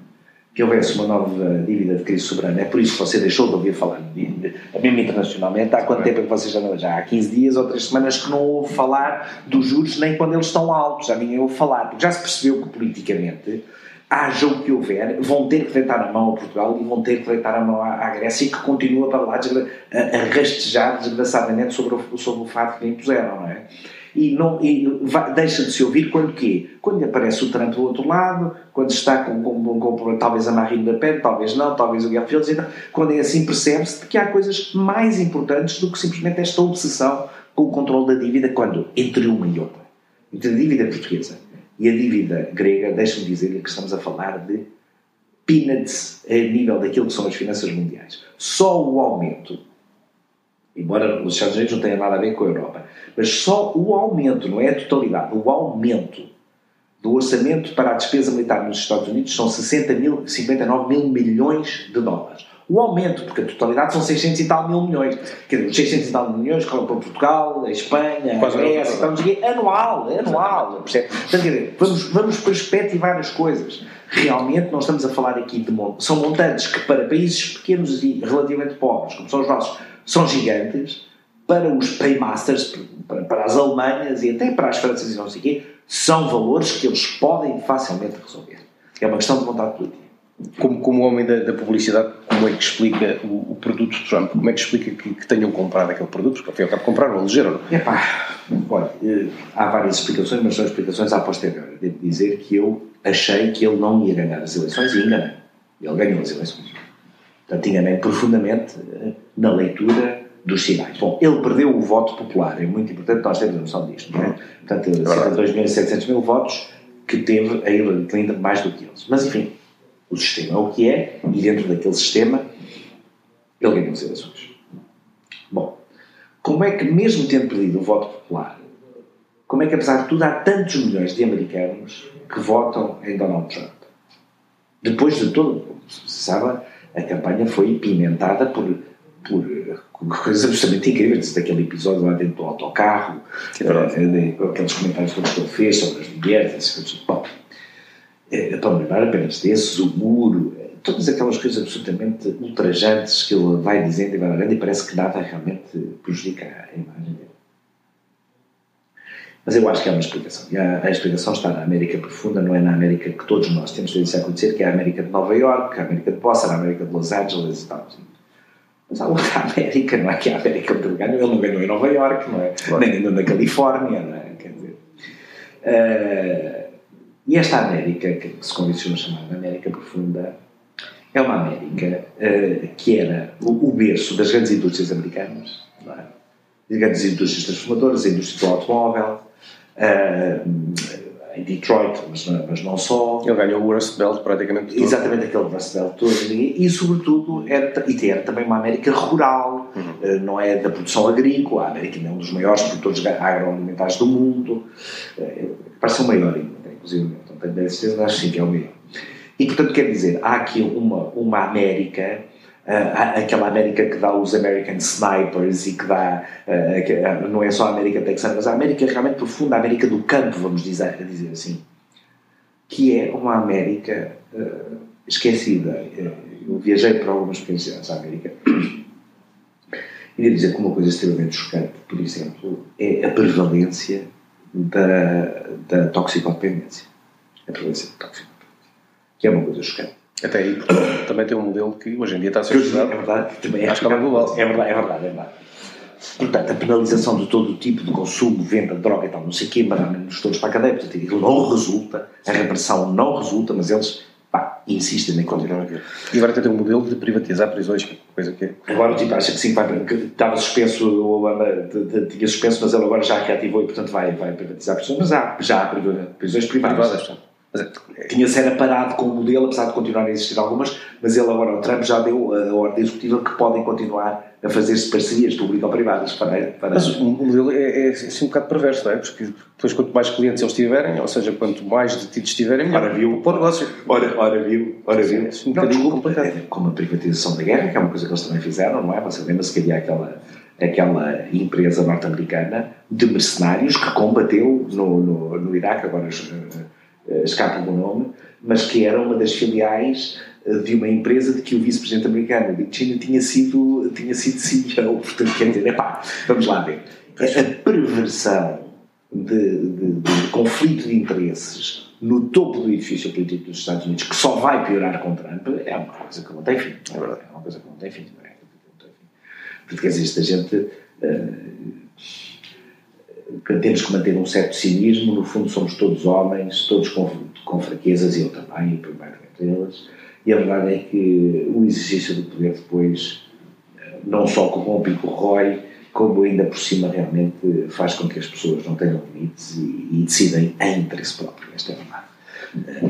que houvesse uma nova dívida de crise soberana. É por isso que você deixou de ouvir falar, mesmo internacionalmente. Há quanto tempo é que você já não. Já há 15 dias ou 3 semanas que não ouve falar dos juros nem quando eles estão altos. Já ninguém ouve falar, porque já se percebeu que politicamente haja o que houver, vão ter que deitar a mão a Portugal e vão ter que deitar a mão à, Grécia, que continua para lá a, rastejar desgraçadamente sobre o, sobre o fato que lhe impuseram, não é? E, não, e vai, deixa de se ouvir quando quê? Quando aparece o Trump do outro lado, quando está com, com, com, com talvez a Marine Le Pen, talvez não, talvez o Guerra então, quando é assim percebe-se que há coisas mais importantes do que simplesmente esta obsessão com o controle da dívida, quando entre uma e outra, entre a dívida portuguesa e a dívida grega, deixa-me dizer-lhe que estamos a falar de peanuts a nível daquilo que são as finanças mundiais. Só o aumento, embora os Estados Unidos não tenham nada a ver com a Europa, mas só o aumento, não é a totalidade, o aumento do orçamento para a despesa militar nos Estados Unidos são 60 mil, 59 mil milhões de dólares o aumento, porque a totalidade são 600 e tal mil milhões. Quer dizer, os 600 e tal mil milhões correm para Portugal, a Espanha, a Grécia, estamos aqui, anual, anual? Portanto, quer dizer, vamos, vamos perspectivar as coisas. Realmente não estamos a falar aqui de montantes, são montantes que para países pequenos e relativamente pobres, como são os nossos, são gigantes, para os paymasters, para, para as Alemanhas e até para as Francas e não sei o quê, são valores que eles podem facilmente resolver. É uma questão de vontade política como, como homem da, da, publicidade, como é que explica o, o, produto de Trump? Como é que explica que, que tenham comprado aquele produto? Porque ao fim e ao cabo compraram, elegeram. Epá, olha, eh, há várias explicações, mas são explicações à posteriori. Devo dizer que eu achei que ele não ia ganhar as eleições e enganei. Ele ganhou as eleições. Portanto, enganei profundamente eh, na leitura dos sinais. Bom, ele perdeu o voto popular, é muito importante nós termos a noção disto, não é? Portanto, é cerca de 2 milhões e 700 mil votos que teve a Hillary Clinton mais do que eles. Mas, enfim, o sistema é o que é, e dentro daquele sistema ele ganhou as eleições. Bom, como é que, mesmo tendo perdido o voto popular, como é que, apesar de tudo, há tantos milhões de americanos que votam em Donald Trump? Depois de todo, como se sabe, a campanha foi pimentada por, por coisas absolutamente incríveis, daquele episódio lá dentro do autocarro, uh, aqueles comentários que ele fez sobre as mulheres, bom, é, para lembrar apenas desses, o muro, é, todas aquelas coisas absolutamente ultrajantes que ele vai dizendo e vai dizendo e parece que nada realmente prejudica a imagem dele. Mas eu acho que há uma explicação. E a, a, explicação está na América Profunda, não é na América que todos nós temos tendência a conhecer, que é a América de Nova York, a América de Boston, a América de Los Angeles e tal. Mas há outra América, não é que a América ele ganhou, ele não ganhou em Nova York, não é? Nem ganhou na Califórnia, não é? Quer dizer. Uh, e esta América, que se convencionou chamar América Profunda, é uma América uh, que era o, o, berço das grandes indústrias americanas, não é? Grandes indústrias transformadoras, a indústria do automóvel, uh, em Detroit, mas não, mas não só. Ele ganhou o Rust Belt praticamente todo. Exatamente aquele Rust Belt todo. E, sobretudo, era, e era também uma América rural, uhum. Eh, não é da produção agrícola. A América é um dos maiores produtores agroalimentares do mundo. Eh, parece o maior, inclusive. Que é o maior. E, portanto, quer dizer, há aqui uma, uma América uh, aquela América que dá os American Snipers e que dá, uh, não é só a América texana, mas a América realmente profunda, a América do campo, vamos dizer, dizer assim, que é uma América uh, esquecida. Eu viajei para algumas províncias da América e devo dizer que uma coisa extremamente chocante, por exemplo, é a prevalência da, da toxicodependência. Prevalência toxicodependência. Que é uma coisa chocante. Até aí, porque também tem um modelo que hoje em dia está a ser estudado. É verdade, também é, escala global. É verdade, é verdade, é verdade. Portanto, a penalização de todo o tipo de consumo, venda de droga e tal, não sei o quê, mandando-nos todos para a cadeia, portanto, aquilo não resulta, a repressão não resulta, mas eles pá, insistem em continuar a ver. E agora tem um modelo de privatizar prisões, coisa que é. Agora o tipo acha que sim, vai, que estava suspenso, o Obama tinha suspenso, mas ele agora já reativou e, portanto, vai, vai privatizar prisões, mas há já há prisões privadas. privadas é, Tinha-se era parado com o modelo, apesar de continuar a existir algumas, mas ele agora, o Trump, já deu a ordem executiva que podem continuar a fazer-se parcerias público-privadas para, para... Mas o modelo é, é assim um bocado perverso, não é? Porque depois quanto mais clientes eles tiverem, ou seja, quanto mais detidos tiverem, melhor. Ora viu, para o negócio. Ora, ora viu, ora viu. É, um não, desculpa, é, como a privatização da guerra, que é uma coisa que eles também fizeram, não é? Você lembra-se que havia aquela, aquela empresa norte-americana de mercenários que combateu no, no, no Iraque, agora eh, escapa do nome, mas que era uma das filiais eh, de uma empresa de que o vice-presidente americano, Dick Cheney, tinha sido, tinha sido CEO. Portanto, quer dizer, epá, vamos lá ver. A perversão de, de, de, conflito de interesses no topo do edifício político dos Estados Unidos, que só vai piorar com Trump, é uma coisa que não tem fim. É verdade, é uma coisa que não tem fim. Não é? Porque, dizer, esta gente. Uh, temos que manter um certo cinismo, no fundo somos todos homens, todos com, com fraquezas, e eu também, por mais deles, e a verdade é que o exercício do poder depois eh, não só corrompe e corrói, como ainda por cima realmente faz com que as pessoas não tenham limites e, e decidem em interesse próprio, esta é a verdade.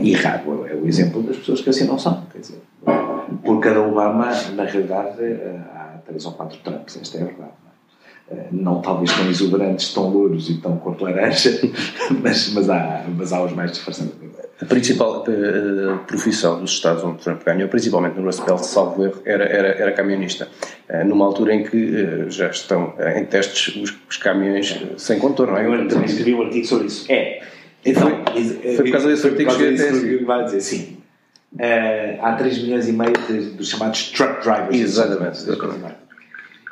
E raro é o exemplo das pessoas que assim não são, quer dizer, por cada Obama, na realidade, eh, há três ou quatro Trumps, esta é a verdade não talvez tão exuberantes, tão louros e tão cor de laranja, mas, mas, há, mas há os mais disfarçados. A principal uh, profissão dos Estados onde Trump ganhou, principalmente no Rust Belt, salvo erro, era, era, era camionista. Uh, numa altura em que uh, já estão em testes os, os caminhões sem contorno. É? Eu também escrevi um artigo sobre isso. É. Então, foi, foi por causa desse artigo que eu vai dizer, sim. há 3 milhões e meio de, dos chamados truck drivers. Exatamente. exatamente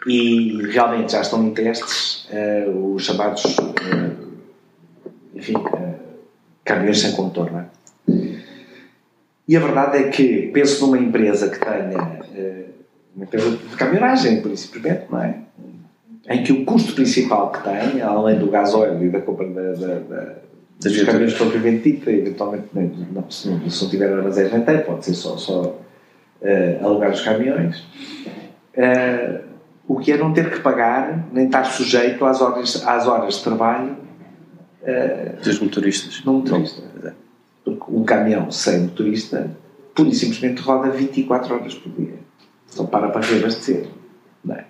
e realmente já estão em testes uh, os chamados, uh, enfim, uh, caminhões sem contorno. É? E a verdade é que penso numa empresa que tenha uma empresa de caminhonagem, principalmente, não é? Em que o custo principal que tem, além do gasóleo e da compra da, da, da dos caminhões propriamente dita, eventualmente, não, se, não, se não tiver armazéns nem tem, pode ser só, só alugar os caminhões. Uh, o que é não ter que pagar, nem estar sujeito às horas, às horas de trabalho uh, dos motoristas. No motorista. Não. Porque um caminhão sem motorista, pura e simplesmente roda 24 horas por dia. Só para para reabastecer. Não é?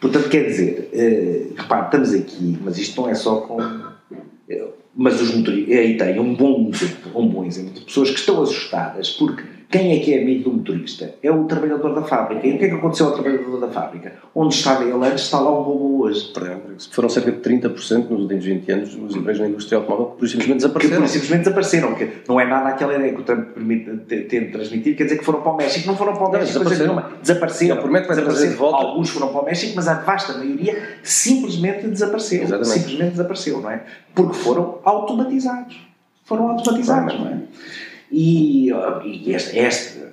Portanto, quer dizer, uh, repare, estamos aqui, mas isto não é só com. Uh, mas os motoristas. Aí tem um bom exemplo, um bom exemplo de pessoas que estão assustadas porque quem é que é amigo do motorista? É o trabalhador da fábrica. E o que é que aconteceu ao trabalhador da fábrica? Onde estava ele antes, está lá um robô hoje. Foram cerca de 30% nos últimos 20 anos os empregos na indústria automóvel que por simplesmente desapareceram. Que por simplesmente desapareceram. Que não é nada aquela ideia que o Trump tenta transmitir, quer dizer que foram para o México. Não foram para o México. Não, desapareceram. desapareceram. Promete vai desapareceram. De volta. Alguns foram para o México, mas a vasta maioria simplesmente desapareceu. Exatamente. Simplesmente desapareceu, não é? Porque foram automatizados. Foram automatizados, não é? E, e este, este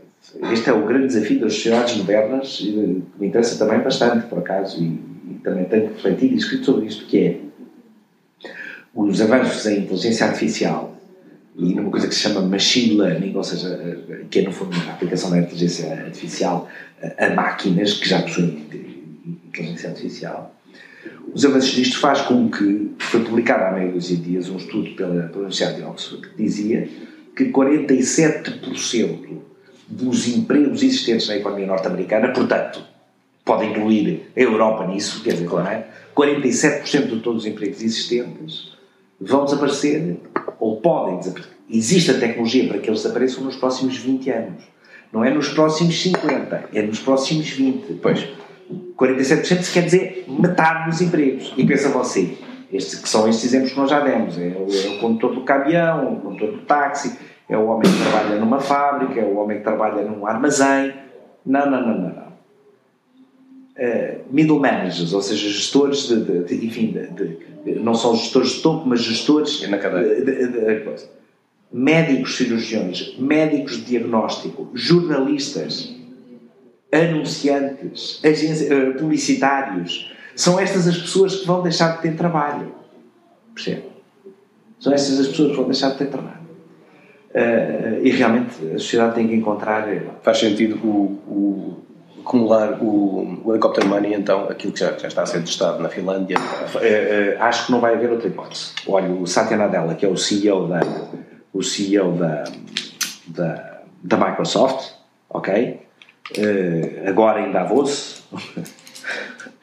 este é o grande desafio das sociedades modernas e que me interessa também bastante, por acaso, e, e também tenho refletido e escrito sobre isto, que é os avanços em inteligência artificial e numa coisa que se chama machine learning, ou seja, que é no fundo a aplicação da inteligência artificial a máquinas que já possuem inteligência artificial. Os avanços disto faz com que, foi publicado há meio de dias um estudo pela, pela Universidade de Oxford que dizia que 47% dos empregos existentes na economia norte-americana, portanto, pode incluir a Europa nisso, quer dizer, claro. é? 47% de todos os empregos existentes vão desaparecer ou podem desaparecer. Existe a tecnologia para que eles desapareçam nos próximos 20 anos. Não é nos próximos 50, é nos próximos 20. Pois. 47% se quer dizer metade dos empregos. E pensa você, estes, que são estes exemplos que nós já demos: é o, é o condutor do caminhão, o condutor do táxi, é o homem que trabalha numa fábrica, é o homem que trabalha num armazém. Não, não, não, não. não. Uh, middle managers, ou seja, gestores de, de, de enfim, de, não são gestores de topo, mas gestores é na cadeia. médicos cirurgiões, médicos de diagnóstico, jornalistas, anunciantes, uh, publicitários. São estas as pessoas que vão deixar de ter trabalho. Percebe? São estas as pessoas que vão deixar de ter trabalho. Uh, e realmente a sociedade tem que encontrar. Eh, Faz sentido o, o acumular o, o helicopter money, então, aquilo que já, já, está a ser testado na Finlândia? Uh, acho que não vai haver outra hipótese. Olha, o Satya Nadella, que é o CEO da, o CEO da, da, da Microsoft, ok? agora em Davos,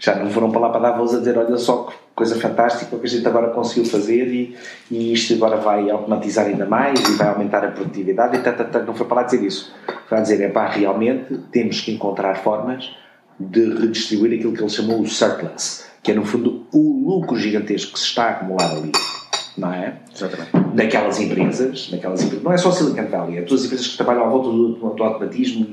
já não foram para lá para Davos a dizer: olha só coisa fantástica que a gente agora conseguiu fazer e, e isto agora vai automatizar ainda mais e vai aumentar a produtividade e tata, tata, não foi para lá dizer isso foi a dizer, é pá, realmente temos que encontrar formas de redistribuir aquilo que ele chamou o surplus que é no fundo o lucro gigantesco que se está a acumular ali não é? Exatamente. Daquelas empresas, daquelas empresas, não é só Silicon Valley, é todas as empresas que trabalham à volta do, do automatismo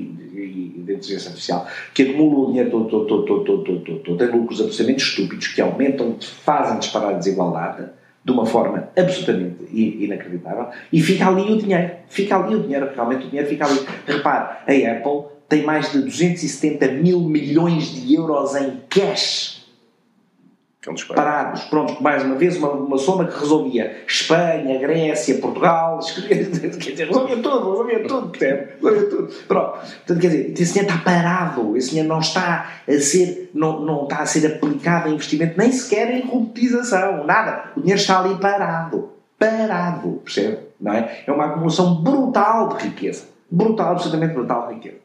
da inteligência artificial, que acumulam o dinheiro todo, todo, todo, todo, todo, todo, todo, têm lucros absolutamente estúpidos que aumentam, fazem disparar a desigualdade de uma forma absolutamente inacreditável e fica ali o dinheiro. Fica ali o dinheiro, realmente o dinheiro fica ali. Repare, a Apple tem mais de 270 mil milhões de euros em cash parados. Pronto, mais uma vez, uma, uma soma que resolvia Espanha, Grécia, Portugal, quer dizer, resolvia tudo, resolvia tudo? Resolvia tudo. Pronto. Quer dizer, esse dinheiro está parado, esse dinheiro não está a ser, não, não está a ser aplicado em investimento, nem sequer em robotização, nada. O dinheiro está ali parado. Parado, percebe? Não é? é uma acumulação brutal de riqueza. Brutal, absolutamente brutal de riqueza.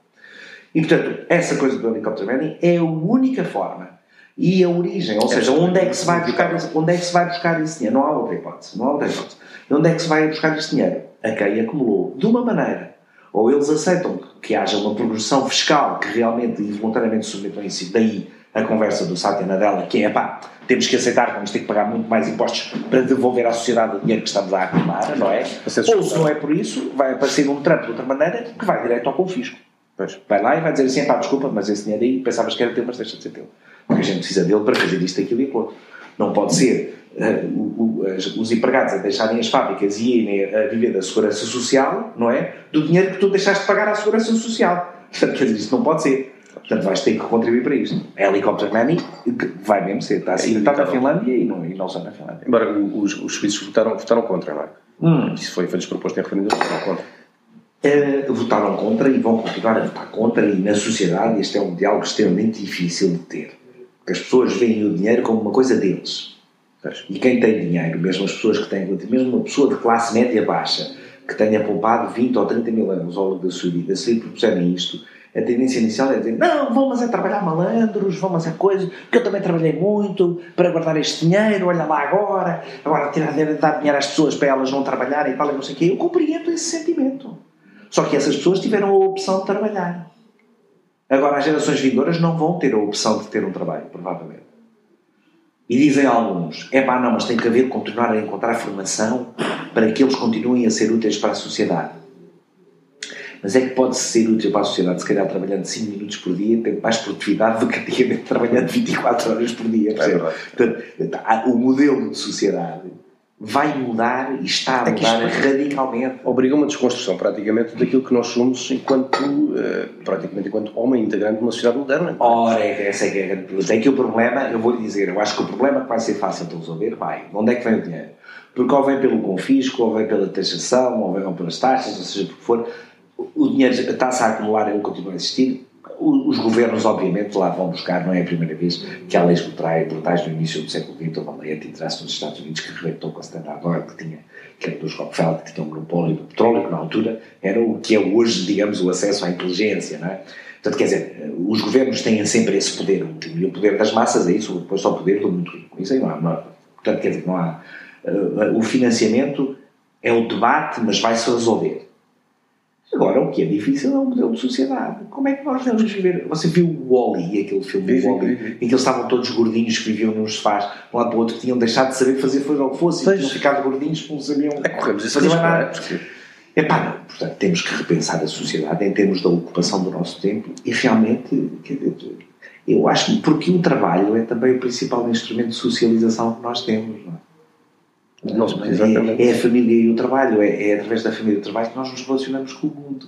E, portanto, essa coisa do helicóptero é a única forma e a origem, ou seja, onde é que se vai buscar, onde é que se vai buscar esse dinheiro? Não há outra hipótese, não há outra hipótese. Onde é que se vai buscar esse dinheiro? A quem acumulou de uma maneira. Ou eles aceitam que haja uma progressão fiscal que realmente e voluntariamente submetam isso, daí a conversa do Satya Nadella, que é pá, temos que aceitar que vamos ter que pagar muito mais impostos para devolver à sociedade o dinheiro que estamos a acumular, não é? Ou se não é por isso, vai aparecer um Trump de outra maneira que vai direto ao confisco. Pois. Vai lá e vai dizer assim, pá, desculpa, mas esse dinheiro aí pensavas que era teu, mas deixa de ser teu. Porque a gente precisa dele para fazer isto, aquilo e aquilo. Não pode ser uh, o, o, os empregados a deixarem as fábricas e irem a viver da segurança social, não é? Do dinheiro que tu deixaste de pagar à segurança social. Portanto, quer dizer, isto não pode ser. Portanto, vais ter que contribuir para isto. É helicóptero money, vai mesmo ser. Está, assim, está na Finlândia e não, e não só na Finlândia. Embora os, os suíços votaram, votaram contra, não é? Hum. Isso foi, foi desproposto em referendo, votaram contra. Uh, votaram contra e vão continuar a votar contra, e na sociedade este é um diálogo extremamente difícil de ter. As pessoas veem o dinheiro como uma coisa deles. E quem tem dinheiro, mesmo as pessoas que têm, mesmo uma pessoa de classe média baixa, que tenha poupado 20 ou 30 mil anos ao longo da sua vida, se lhe propuserem isto, a tendência inicial é dizer: não, vamos é trabalhar malandros, vamos é coisa, que eu também trabalhei muito para guardar este dinheiro, olha lá agora, agora tirar, dar dinheiro às pessoas para elas não trabalharem e tal, e não sei o quê. Eu compreendo esse sentimento. Só que essas pessoas tiveram a opção de trabalhar. Agora, as gerações vindouras não vão ter a opção de ter um trabalho, provavelmente. E dizem alguns: é pá, não, mas tem que haver, continuar a encontrar formação para que eles continuem a ser úteis para a sociedade. Mas é que pode ser útil para a sociedade, se calhar trabalhando 5 minutos por dia, tendo mais produtividade do que antigamente trabalhando 24 horas por dia. É Portanto, o modelo de sociedade vai mudar e está a mudar radicalmente. Obriga uma desconstrução praticamente daquilo que nós somos enquanto, uh, praticamente enquanto homem integrante de uma sociedade moderna. Ora, é essa é que é a grande pergunta. É que o problema, eu vou lhe dizer, eu acho que o problema que vai ser fácil de resolver, vai. Onde é que vem o dinheiro? Porque ou vem pelo confisco, ou vem pela taxação, ou vem pelas taxas, ou seja, por for, o dinheiro está-se a acumular, ele continua a existir. Os governos, obviamente, lá vão buscar, não é a primeira vez que há leis brutais no início do século XX, uma lei antitrust nos Estados Unidos que rebentou com a Standard Oil, que tinha, que era dos Rockefeller, que tinha um monopólio do petróleo, que na altura era o que é hoje, digamos, o acesso à inteligência, não é? Portanto, quer dizer, os governos têm sempre esse poder último, e o poder das massas é isso, depois só o poder do muito rico. Isso aí não há, não há, portanto, quer dizer, não há. Uh, o financiamento é o debate, mas vai-se resolver. Agora, o que é difícil é o modelo de sociedade. Como é que nós devemos viver? Você viu o Wally, aquele filme do Wally, em que eles estavam todos gordinhos que viviam nos sofás, de um lado para o outro, que tinham deixado de saber fazer foi o que fosse, e tinham ficado gordinhos porque não sabiam. É, corremos esse risco, nada. Porque... Epá, não. Portanto, temos que repensar a sociedade em termos da ocupação do nosso tempo e realmente, eu acho que, porque o trabalho é também o principal instrumento de socialização que nós temos, não é? É, é, a família e o trabalho, é, é através da família e do trabalho que nós nos relacionamos com o mundo.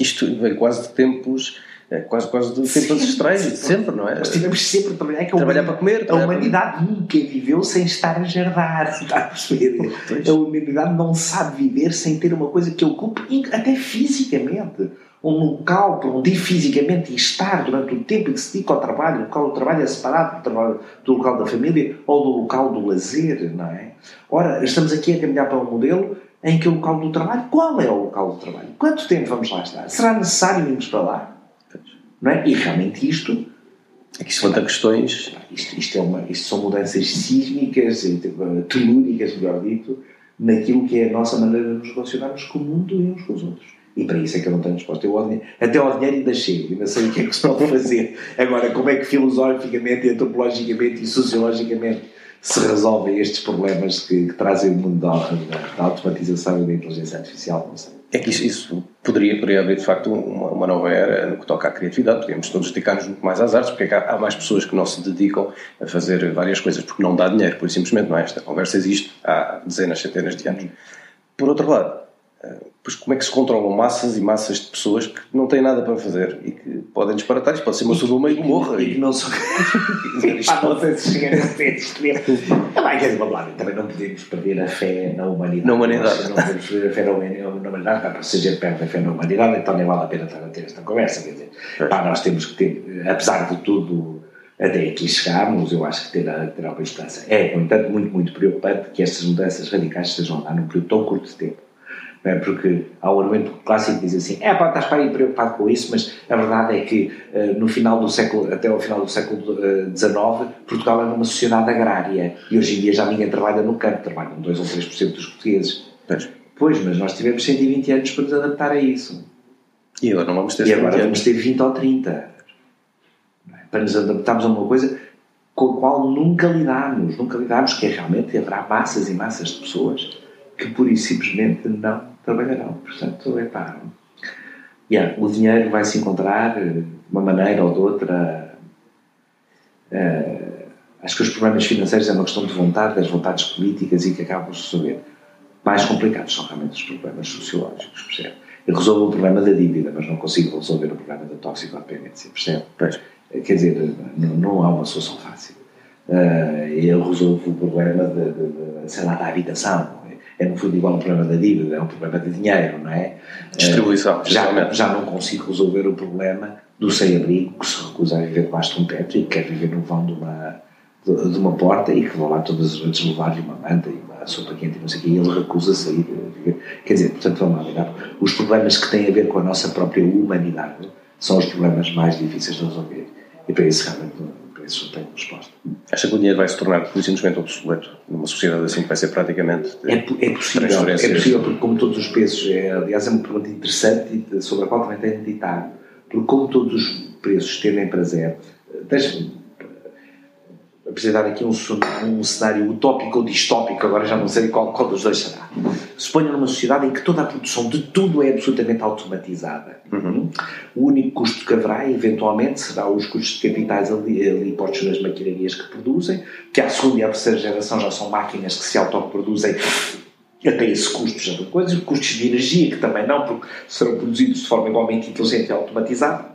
Isto vem quase de tempos é quase, quase tempos ancestrais, sempre, não é? Nós tivemos sempre a trabalhar. É que trabalhar para comer. A humanidade para... nunca viveu sem estar a jardar, está a perceber? A humanidade não sabe viver sem ter uma coisa que ocupe, até fisicamente um local para onde ir fisicamente estar durante o tempo em que se dedica ao trabalho, o local do trabalho é separado do, trabalho, do local da família ou do local do lazer, não é? Ora, estamos aqui a caminhar para um modelo em que o local do trabalho, qual é o local do trabalho? Quanto tempo vamos lá estar? Será necessário irmos para lá? Não é? E realmente isto... Que isto levanta questões... Isto, isto, é uma, isto são mudanças sísmicas, telúricas, melhor dito, naquilo que é a nossa maneira de nos relacionarmos com o mundo e uns com os outros. E para isso é que eu não tenho resposta. Eu até ao dinheiro ainda chego, ainda sei o que é que se pode fazer. Agora, como é que filosoficamente, antropologicamente e sociologicamente se resolvem estes problemas que, que trazem o mundo da, da, automatização e da inteligência artificial? Não sei. É que isso, isso poderia, poderia haver de facto uma, uma, nova era no que toca à criatividade. Podemos todos dedicar-nos muito mais às artes, porque é há, há, mais pessoas que não se dedicam a fazer várias coisas, porque não dá dinheiro, por simplesmente, não é? Esta conversa existe há dezenas, centenas de anos. Por outro lado, pois como é que se controlam massas e massas de pessoas que não têm nada para fazer e que podem disparatar? Isto pode ser uma sodoma e gomorra. E, e, que não são. Pá, não sei se chegar a ser. Também, quer dizer, vamos lá, também não podemos perder a fé na humanidade. Na humanidade. Não podemos perder a fé na humanidade, para se a gente perde a fé na humanidade, então nem vale a pena estar a ter esta conversa. Quer dizer, pá, nós temos que ter, apesar de tudo até aqui chegámos, eu acho que ter, ter alguma esperança. É, no entanto, muito, muito preocupante que estas mudanças radicais estejam lá num período tão curto de tempo é? porque há um argumento clássico que diz assim, é pá, estás para aí preocupado com isso, mas a verdade é que uh, no final do século, até ao final do século XIX, uh, Portugal era uma sociedade agrária e hoje em dia já ninguém trabalha no campo, trabalham 2 ou 3% dos portugueses. Pois. pois, mas nós tivemos 120 anos para nos adaptar a isso. E agora não vamos ter E agora vamos ter 20 ou 30. É? Para nos adaptarmos a uma coisa com a qual nunca lidámos, nunca lidámos, que é realmente haverá massas e massas de pessoas que pura e simplesmente não trabalharão. Portanto, é pá. Yeah, o dinheiro vai se encontrar eh, de uma maneira ou de outra. Uh, acho que os problemas financeiros é uma questão de vontade, das vontades políticas e que acabam por se resolver. Mais complicados são realmente os problemas sociológicos, percebe? Eu resolvo o problema da dívida, mas não consigo resolver o problema da toxicodependência, percebe? Pois. Quer dizer, não, não há uma solução fácil. Uh, eu resolvo o problema de, de, de, sei lá, da habitação, é no fundo igual ao problema da dívida, é um problema de dinheiro, não é? Distribuição, uh, já, já não consigo resolver o problema do sem-abrigo que se recusa a viver debaixo de um teto e que quer viver no vão de uma, de, uma porta e que vão lá todas as noites levar-lhe uma manta e uma sopa quente e não sei o quê, e ele recusa a sair. Quer dizer, portanto, vamos lá, os problemas que têm a ver com a nossa própria humanidade são os problemas mais difíceis de resolver. E para isso, realmente, isso tenho resposta. Acha que o dinheiro vai se tornar simplesmente obsoleto numa sociedade assim que vai ser praticamente. É, é possível, é possível, porque, como todos os preços, é, aliás, é uma pergunta interessante sobre a qual também tenho de meditar, porque, como todos os preços tendem para zero, deixa-me apresentar aqui um, um, cenário utópico ou distópico, agora já não sei qual, qual dos dois será. Suponha numa sociedade em que toda a produção de tudo é absolutamente automatizada. Uhum. O único custo que haverá, eventualmente, será os custos de capitais ali, ali postos nas maquinarias que produzem, que à segunda e à terceira geração já são máquinas que se autoproduzem até esse custo já de coisas, custos de energia que também não, porque serão produzidos de forma igualmente inteligente e automatizada.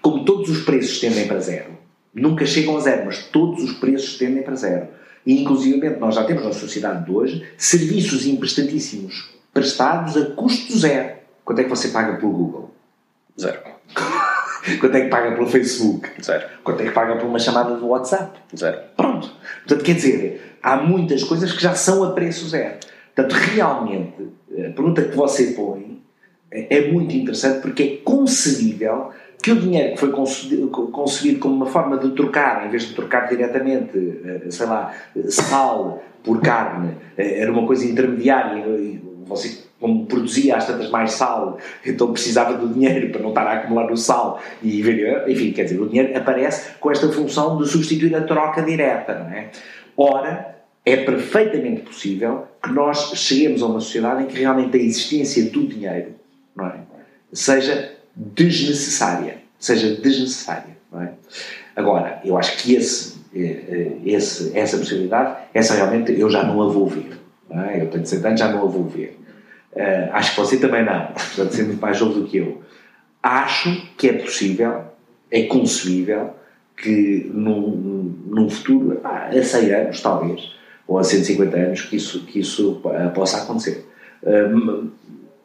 Como todos os preços tendem para zero, Nunca chegam a zero, mas todos os preços tendem para zero. E, inclusive, nós já temos na sociedade de hoje serviços importantíssimos prestados a custo zero. Quanto é que você paga pelo Google? Zero. Quanto é que paga pelo Facebook? Zero. Quanto é que paga por uma chamada do WhatsApp? Zero. Pronto. Portanto, quer dizer, há muitas coisas que já são a preço zero. Portanto, realmente, a pergunta que você põe é muito interessante porque é concebível que o dinheiro que foi concebido como uma forma de trocar, em vez de trocar diretamente, eh, sei lá, sal por carne, eh, era uma coisa intermediária, você como produzia às tantas mais sal, então precisava do dinheiro para não estar a acumular o sal e enfim, quer dizer, o dinheiro aparece com esta função de substituir a troca direta, não é? Ora, é perfeitamente possível que nós cheguemos a uma sociedade em que realmente a existência do dinheiro, não é? Seja desnecessária. Seja desnecessária. É? Agora, eu acho que esse, eh, eh, esse, essa possibilidade, essa realmente eu já não a vou ver. É? Eu tenho 60 anos, já não a vou ver. Uh, acho que você também não, ser muito mais jovem do que eu. Acho que é possível, é concebível, que num, num futuro, a 100 anos talvez, ou a 150 anos, que isso, que isso possa acontecer. Uh,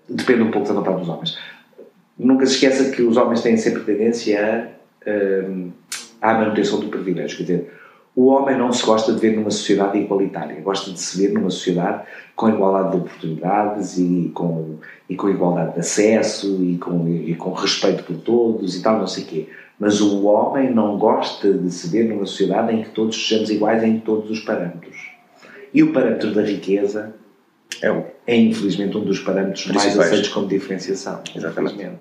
depende um pouco da vontade dos homens nunca se esqueça que os homens têm sempre tendência a, hum, à manutenção do privilégio. Quer dizer, o homem não se gosta de ver numa sociedade igualitária, gosta de se ver numa sociedade com igualdade de oportunidades e com, e com igualdade de acesso e com, e com respeito por todos e tal, não sei o quê. Mas o homem não gosta de se ver numa sociedade em que todos sejamos iguais em todos os parâmetros. E o parâmetro da riqueza é, é infelizmente um dos parâmetros mais aceitos como diferenciação. Exatamente. É?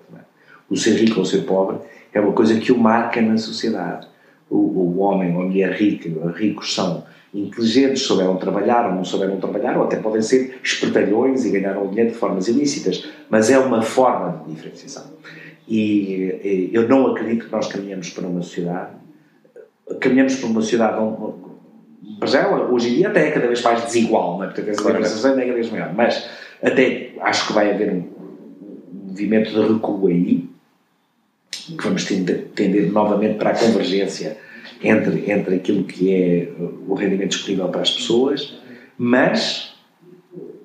O ser rico ou ser pobre é uma coisa que o marca na sociedade. O, o homem ou a mulher rica, ricos são inteligentes, souberam trabalhar ou não souberam trabalhar, ou até podem ser espertalhões e ganharam dinheiro de formas ilícitas, mas é uma forma de diferenciação. E eu não acredito que nós caminhamos para uma sociedade, caminhamos para uma sociedade mas é, hoje em dia até é cada vez mais desigual, não é? Portanto, essa diferenciação é cada vez maior. Mas até acho que vai haver um, movimento de recuo aí, que vamos tender, tender novamente para a convergência entre, entre aquilo que é o rendimento disponível para as pessoas, mas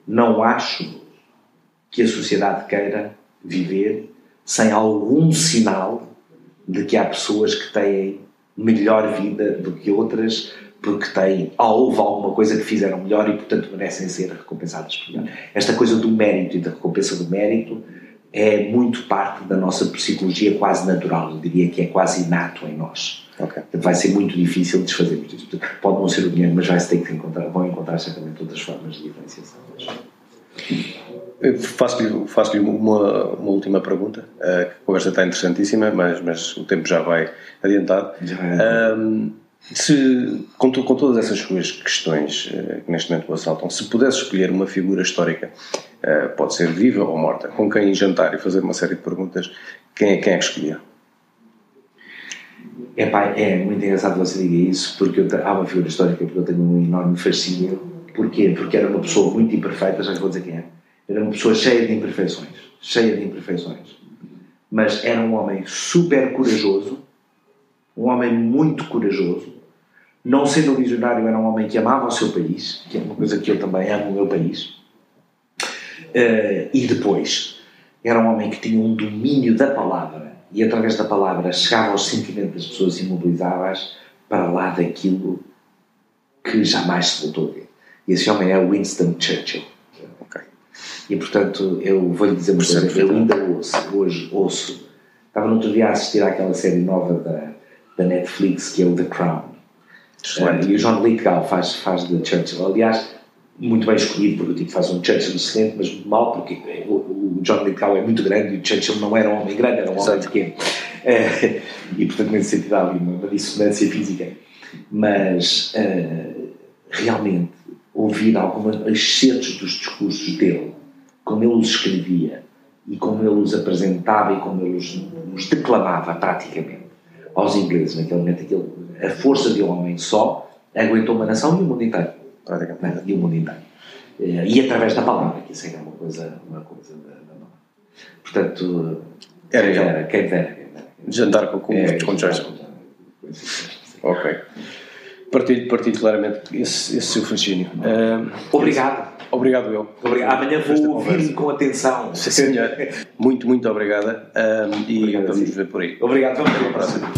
não acho que a sociedade queira viver sem algum sinal de que há pessoas que têm melhor vida do que outras porque têm, houve alguma coisa que fizeram melhor e, portanto, merecem ser recompensadas por melhor. Esta coisa do mérito e da recompensa do mérito é muito parte da nossa psicologia quase natural, eu diria que é quase inato em nós. Okay. Vai ser muito difícil desfazermos isto. Pode não ser o dinheiro, mas vai-se ter que encontrar, vão encontrar certamente outras formas de diferenciação. Faço-lhe faço uma, uma última pergunta. A conversa está interessantíssima, mas, mas o tempo já vai adiantado. Já vai adiantado. Um, se, com, com, todas essas suas questões uh, que neste momento o assaltam, se pudesse escolher uma figura histórica, uh, pode ser viva ou morta, com quem jantar e fazer uma série de perguntas, quem é, quem é que escolhia? É, pá, é muito engraçado você diga isso, porque eu, há uma figura histórica porque eu tenho um enorme fascínio. Porquê? Porque era uma pessoa muito imperfeita, já vou dizer quem é. Era uma pessoa cheia de imperfeições, cheia de imperfeições. Mas era um homem super corajoso, um homem muito corajoso, não sendo um visionário, era um homem que amava o seu país, que é uma coisa que eu também amo o meu país. Uh, e depois, era um homem que tinha um domínio da palavra e, através da palavra, chegava aos sentimentos das pessoas e mobilizava-as para lá daquilo que jamais se voltou a ver. E esse homem é Winston Churchill. Okay. E, portanto, eu vou-lhe dizer uma coisa, eu ainda ouço, hoje ouço. Estava no outro dia a assistir àquela série nova da da Netflix, que é o The Crown. Uh, e o John Lithgow faz, faz de Churchill. Aliás, muito bem escolhido, porque o tipo faz um Churchill excelente, mas mal, porque o, o John Lithgow é muito grande e o Churchill não era um homem grande, era um homem pequeno. Uh, e, portanto, nesse sentido, há uma, uma dissonância física. Mas, uh, realmente, ouvir alguns excertos dos discursos dele, como ele os escrevia e como ele os apresentava e como ele os, os declamava praticamente aos ingleses naquele momento, aquele, a força de um homem só aguentou uma nação e o mundo inteiro. Praticamente. E o mundo inteiro. Eh, e através da palavra, que isso é uma coisa, uma coisa da, da Portanto, era quem dera, quem dera. Jantar com, com, é, com Churchill. Ok. Partilho, partilho claramente esse, esse seu fascínio. Uh, obrigado. Esse, obrigado, eu. Obrigado. Amanhã vou ouvir com atenção. Sim, senhor. muito, muito obrigada. Um, e obrigado, vamos sim. ver por aí. Obrigado. Vamos ver a próxima.